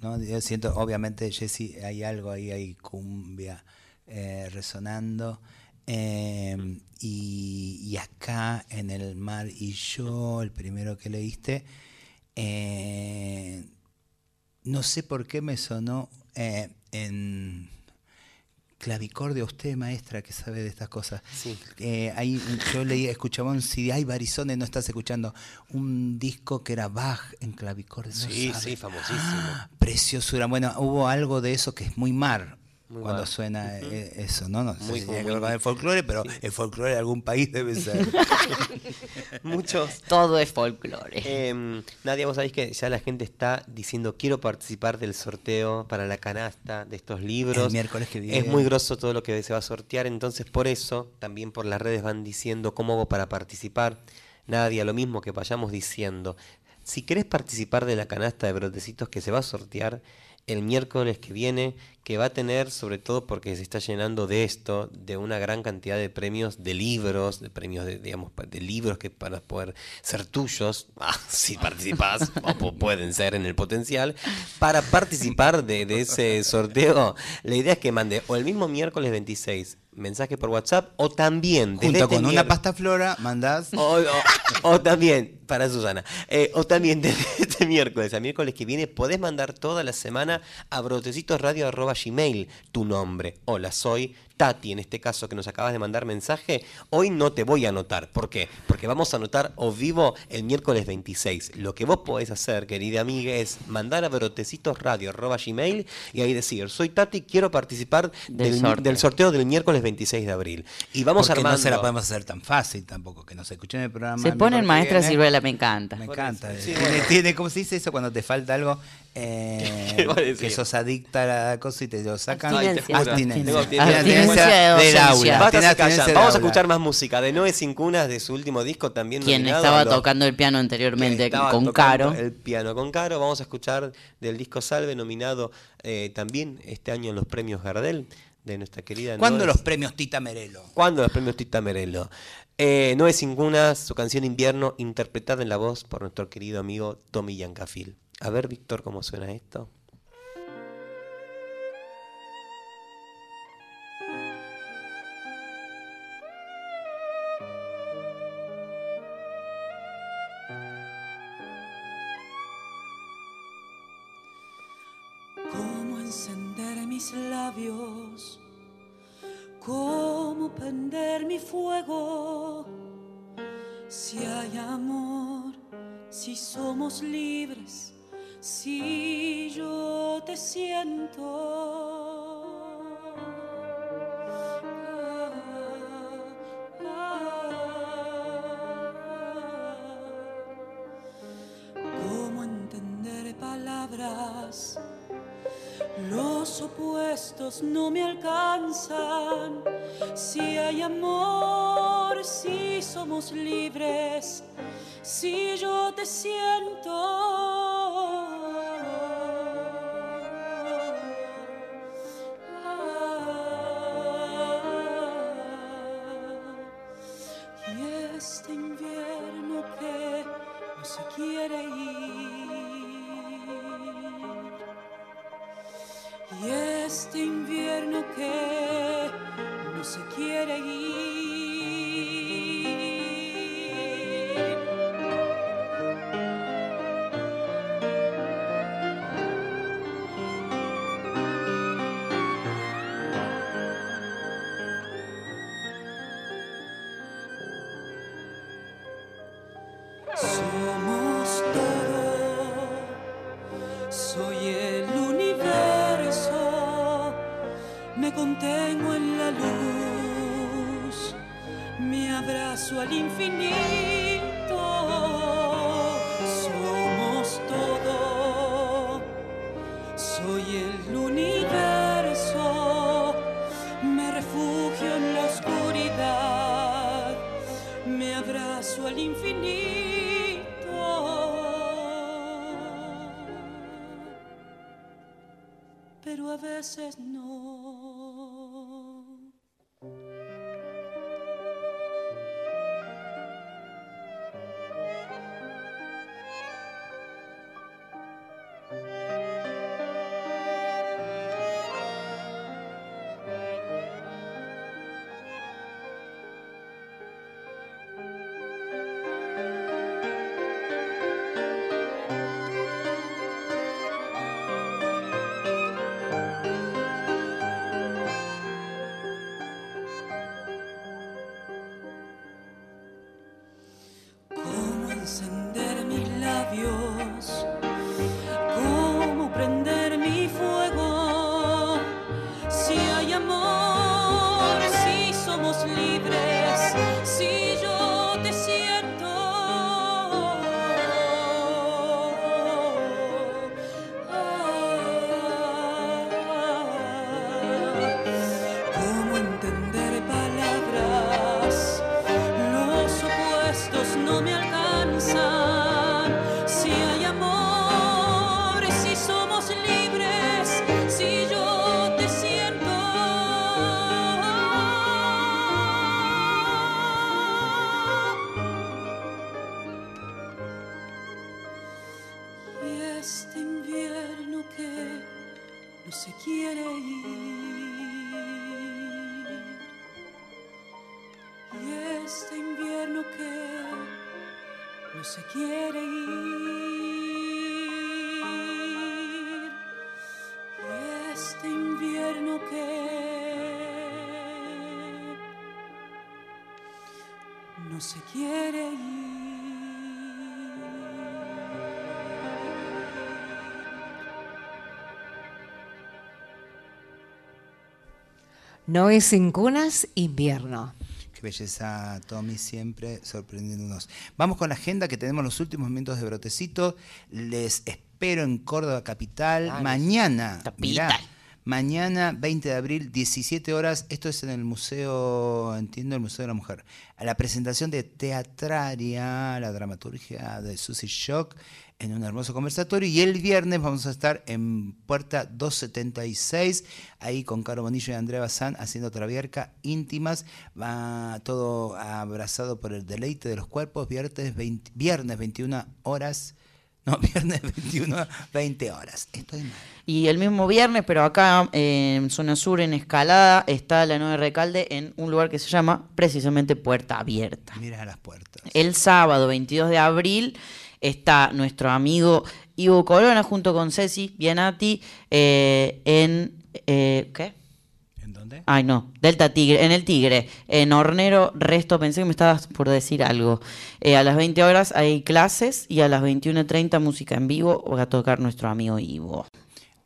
¿No? Yo siento, obviamente, Jessy, hay algo ahí, hay cumbia eh, resonando. y, y acá en el mar y yo, el primero que leíste, eh, no sé por qué me sonó eh, en clavicordio, usted maestra que sabe de estas cosas. Sí. Eh, ahí yo leía, escuchaba un CD, ay Barizone, no estás escuchando, un disco que era Bach en clavicordio. no Sí, sabe. sí, famosísimo. Preciosura. Bueno, hubo algo de eso que es muy mar. Muy cuando suena eh, eso, ¿no? No sé Muy si como tiene que ver muy- con el folclore, pero el folclore de algún país debe ser. Muchos. Todo es folclore. Eh, Nadia, vos sabés que ya la gente está diciendo quiero participar del sorteo para la canasta de estos libros. El miércoles que viene. Es muy grosso todo lo que se va a sortear, entonces por eso también por las redes van diciendo cómo hago para participar. Nadia, lo mismo que vayamos diciendo. Si querés participar de la canasta de brotecitos que se va a sortear el miércoles que viene, que va a tener, sobre todo porque se está llenando de esto, de una gran cantidad de premios de libros, de premios de, digamos, de libros que para poder ser tuyos, ah, si participás, o pu- pueden ser en el potencial, para participar de, de ese sorteo, la idea es que mande o el mismo miércoles 26 mensaje por WhatsApp o también desde Junto este con una pasta flora, mandás. o, o- o también, para Susana, eh, o también desde este miércoles a miércoles que viene, podés mandar toda la semana a brotecitosradio.gmail tu nombre. Hola, soy Tati, en este caso que nos acabas de mandar mensaje. Hoy no te voy a anotar. ¿Por qué? Porque vamos a anotar o vivo el miércoles 26. Lo que vos podés hacer, querida amiga, es mandar a brotecitosradio.gmail y ahí decir, soy Tati, quiero participar Del del, sorteo. del sorteo del miércoles 26 de abril. Y vamos Porque armando... no se la podemos hacer tan fácil tampoco, que nos escuchen el programa. Se el ponen maestra ciruela, me encanta. Me Por encanta. Sí, tiene, bueno. tiene- ¿cómo se dice eso cuando te falta algo? Eh, que sos adicta a la cosa y te lo sacan. Abstinencia. Del aula. Vamos a escuchar más música de Noé Sin Cunas de su último disco también Quien estaba tocando el piano anteriormente con Caro. El piano con Caro. Vamos a escuchar del disco Salve, nominado eh, también este año en los premios Gardel de nuestra querida ¿Cuándo los premios Tita Merelo? ¿Cuándo los premios Tita Merelo? Eh, Noé Sin Cunas, su canción Invierno, interpretada en la voz por nuestro querido amigo Tommy Yancafil. A ver, Víctor, cómo suena esto. Si yo te siento. Cómo entender palabras. Los opuestos no me alcanzan. Si hay amor, si somos libres, si yo te siento. Este invierno que no se quiere ir. No es sin cunas, invierno. Qué belleza, Tommy, siempre sorprendiéndonos. Vamos con la agenda que tenemos los últimos minutos de brotecito. Les espero en Córdoba Capital mañana. Capital. Mirá, mañana, 20 de abril, 17 horas. Esto es en el Museo, entiendo, el Museo de la Mujer. A la presentación de Teatraria, la dramaturgia de Susy Shock, en un hermoso conversatorio. Y el viernes vamos a estar en Puerta 276, ahí con Caro Bonillo y Andrea Bazán haciendo Travierca íntimas. Va todo abrazado por el deleite de los cuerpos. Viernes, 20 viernes 21 horas. No, viernes 21, 20 horas. Estoy mal. Y el mismo viernes, pero acá eh, en zona sur, en Escalada, está la Nueva Recalde en un lugar que se llama precisamente Puerta Abierta. Mira las puertas. El sábado 22 de abril está nuestro amigo Ivo Corona junto con Ceci Bienati eh, en... eh, ¿Qué? Ay, no, Delta Tigre, en el Tigre, en Hornero, Resto, pensé que me estabas por decir algo. Eh, a las 20 horas hay clases y a las 21.30 música en vivo va a tocar nuestro amigo Ivo.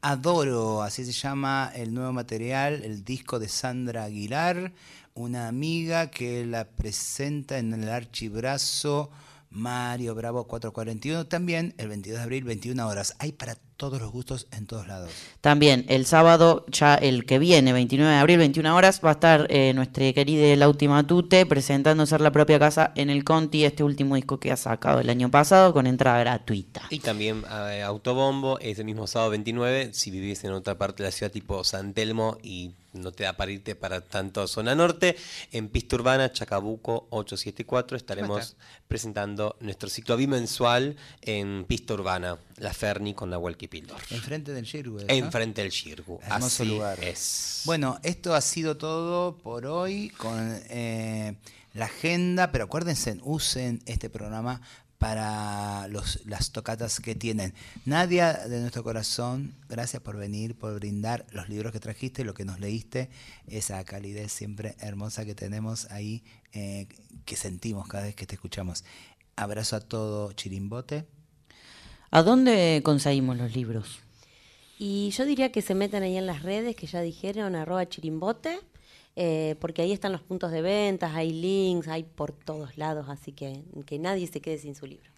Adoro, así se llama el nuevo material, el disco de Sandra Aguilar, una amiga que la presenta en el archibrazo Mario Bravo 441, también el 22 de abril, 21 horas. Hay para todos los gustos en todos lados. También el sábado, ya el que viene, 29 de abril, 21 horas, va a estar eh, nuestra querida Lauti Matute presentando Ser la propia casa en el Conti, este último disco que ha sacado el año pasado con entrada gratuita. Y también eh, Autobombo, ese mismo sábado 29, si vivís en otra parte de la ciudad tipo San Telmo y no te da para irte para tanto zona norte, en Pista Urbana, Chacabuco 874, estaremos presentando nuestro ciclo bimensual en Pista Urbana, La Ferni con Nahuel Kipildor. Enfrente del Shirgu. ¿no? Enfrente del Shirgu. Hermoso Así lugar. es. Bueno, esto ha sido todo por hoy con eh, la agenda, pero acuérdense, usen este programa para los, las tocatas que tienen. Nadia, de nuestro corazón, gracias por venir, por brindar los libros que trajiste, lo que nos leíste, esa calidez siempre hermosa que tenemos ahí, eh, que sentimos cada vez que te escuchamos. Abrazo a todo Chirimbote. ¿A dónde conseguimos los libros? Y yo diría que se metan ahí en las redes que ya dijeron, arroba chirimbote, eh, porque ahí están los puntos de ventas, hay links, hay por todos lados, así que que nadie se quede sin su libro.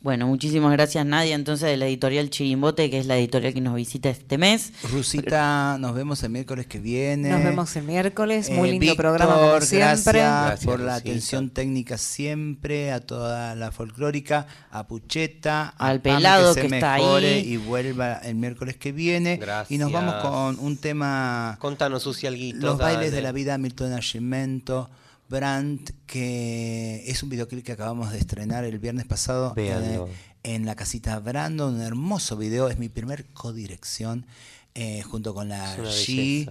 Bueno, muchísimas gracias Nadia, entonces de la editorial Chirimbote, que es la editorial que nos visita este mes. Rusita, nos vemos el miércoles que viene. Nos vemos el miércoles, muy Eh, lindo Víctor, programa como siempre. Gracias, Gracias, por la Rosita. atención técnica siempre, a toda la folclórica, a Pucheta, a Al Pame, pelado se que está mejore ahí. y vuelva el miércoles que viene. Gracias. Y nos vamos con un tema, Contanos, Susi, alguito, Los bailes de la vida, Milton Nascimento. Brandt, que es un videoclip que acabamos de estrenar el viernes pasado en, Véanlo. en la casita Brandon, un hermoso video, es mi primer codirección eh, junto con la G.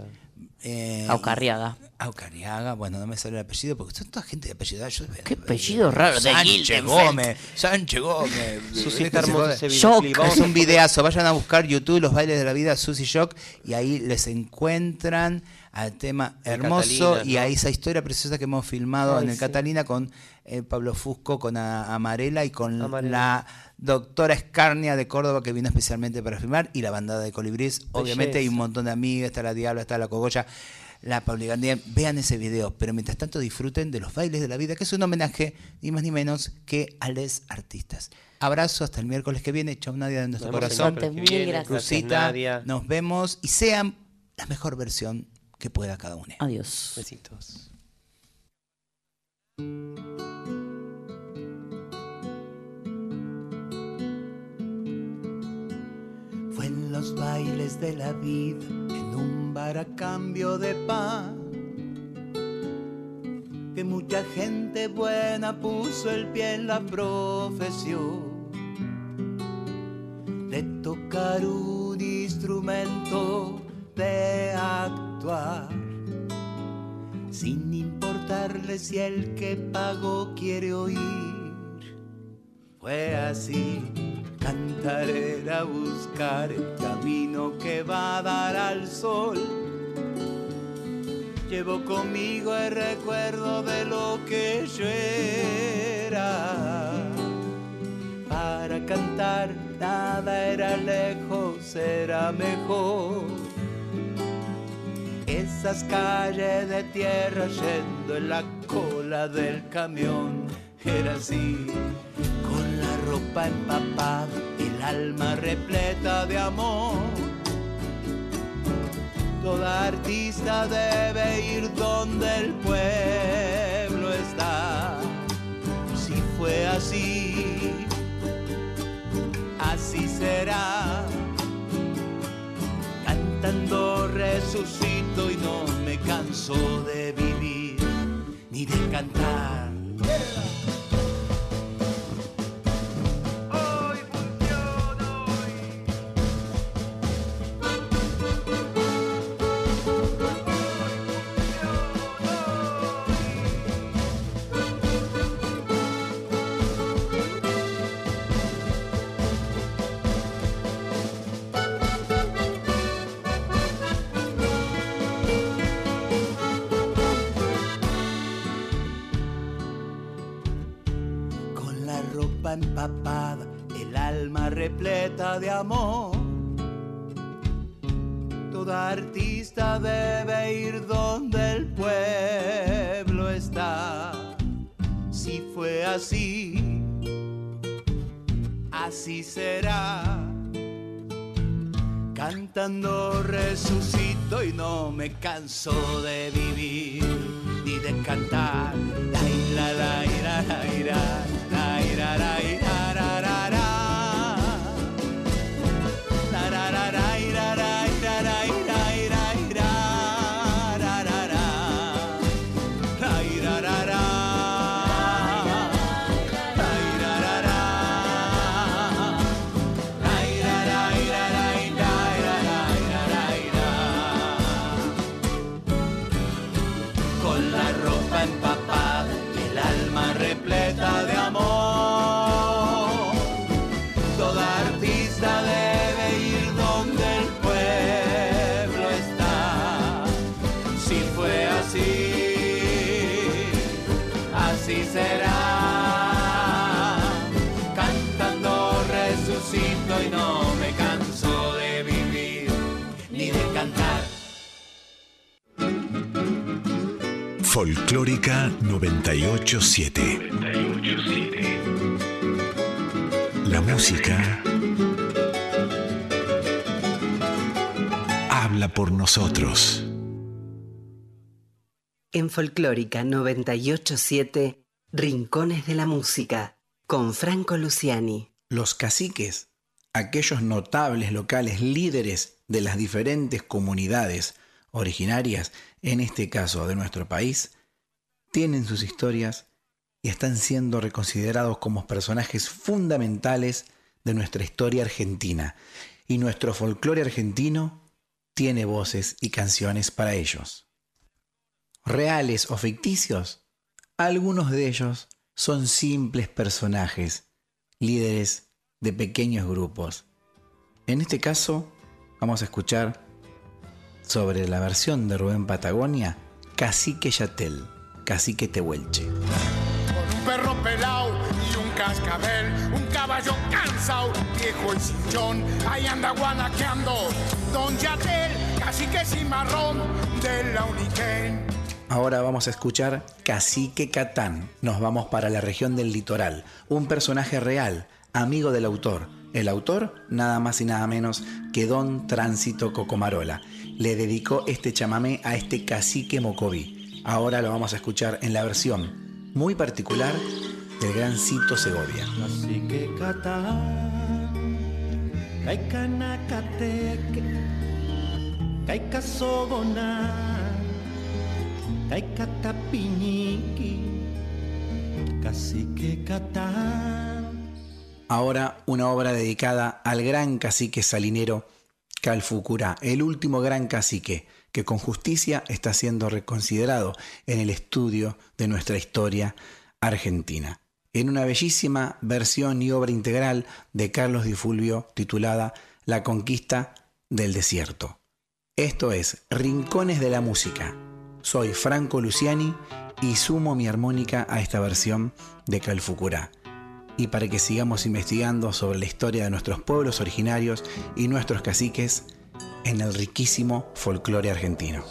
eh, Aucarriaga. Aucariaga, bueno, no me sale el apellido porque son toda gente de apellido. Yo, Qué apellido raro, de Sánchez. Gómez, Sánchez Gómez. Susi. Vamos Es a- un videazo. Vayan a buscar YouTube, Los Bailes de la Vida, Susy Shock, y ahí les encuentran al tema hermoso Catalina, y ¿no? a esa historia preciosa que hemos filmado Ay, en el sí. Catalina con eh, Pablo Fusco, con a- Amarela y con Amarela. la doctora Escarnia de Córdoba que vino especialmente para filmar y la bandada de Colibrís. Obviamente hay un montón de amigas, está la Diabla, está la Cogolla, la Pauligandía. Vean ese video, pero mientras tanto disfruten de los bailes de la vida, que es un homenaje ni más ni menos que a les artistas. Abrazo hasta el miércoles que viene. Chau Nadia de nuestro Nos corazón. Nadia. nos vemos y sean la mejor versión que pueda cada uno. Adiós. Besitos. Los bailes de la vida, en un bar a cambio de pan, que mucha gente buena puso el pie en la profesión de tocar un instrumento, de actuar, sin importarle si el que pagó quiere oír. Fue así, cantar era buscar el camino que va a dar al sol. Llevo conmigo el recuerdo de lo que yo era. Para cantar nada era lejos, era mejor. Esas calles de tierra yendo en la cola del camión, era así, con la ropa empapada, el alma repleta de amor. Toda artista debe ir donde el pueblo está. Si fue así, así será. Cantando resucito y no me canso de vivir ni de cantar. Con empapada, el alma repleta de amor. Toda artista debe ir donde el pueblo está. Si fue así, así será. Cantando resucito y no me canso de vivir ni de cantar. La, la, la, la, la, la, Araí. 987. La música habla por nosotros. En Folclórica 987, Rincones de la Música, con Franco Luciani. Los caciques, aquellos notables locales líderes de las diferentes comunidades originarias, en este caso de nuestro país, tienen sus historias y están siendo reconsiderados como personajes fundamentales de nuestra historia argentina. Y nuestro folclore argentino tiene voces y canciones para ellos. Reales o ficticios, algunos de ellos son simples personajes, líderes de pequeños grupos. En este caso, vamos a escuchar sobre la versión de Rubén Patagonia, Cacique Yatel, Cacique Tehuelche. un perro pelao y un cascabel, un caballo cansado, viejo y sillón, ahí anda guanaqueando, Don Yatel, casi que cimarrón de la Uniquén. Ahora vamos a escuchar Cacique Catán. Nos vamos para la región del litoral. Un personaje real, amigo del autor. El autor, nada más y nada menos que Don Tránsito Cocomarola. Le dedicó este chamamé a este cacique Mocoví. Ahora lo vamos a escuchar en la versión muy particular del gran Cito Segovia. Ahora una obra dedicada al gran cacique salinero Calfucurá, el último gran cacique que con justicia está siendo reconsiderado en el estudio de nuestra historia argentina, en una bellísima versión y obra integral de Carlos Di Fulvio titulada La conquista del desierto. Esto es Rincones de la Música. Soy Franco Luciani y sumo mi armónica a esta versión de Calfucurá. Y para que sigamos investigando sobre la historia de nuestros pueblos originarios y nuestros caciques en el riquísimo folclore argentino.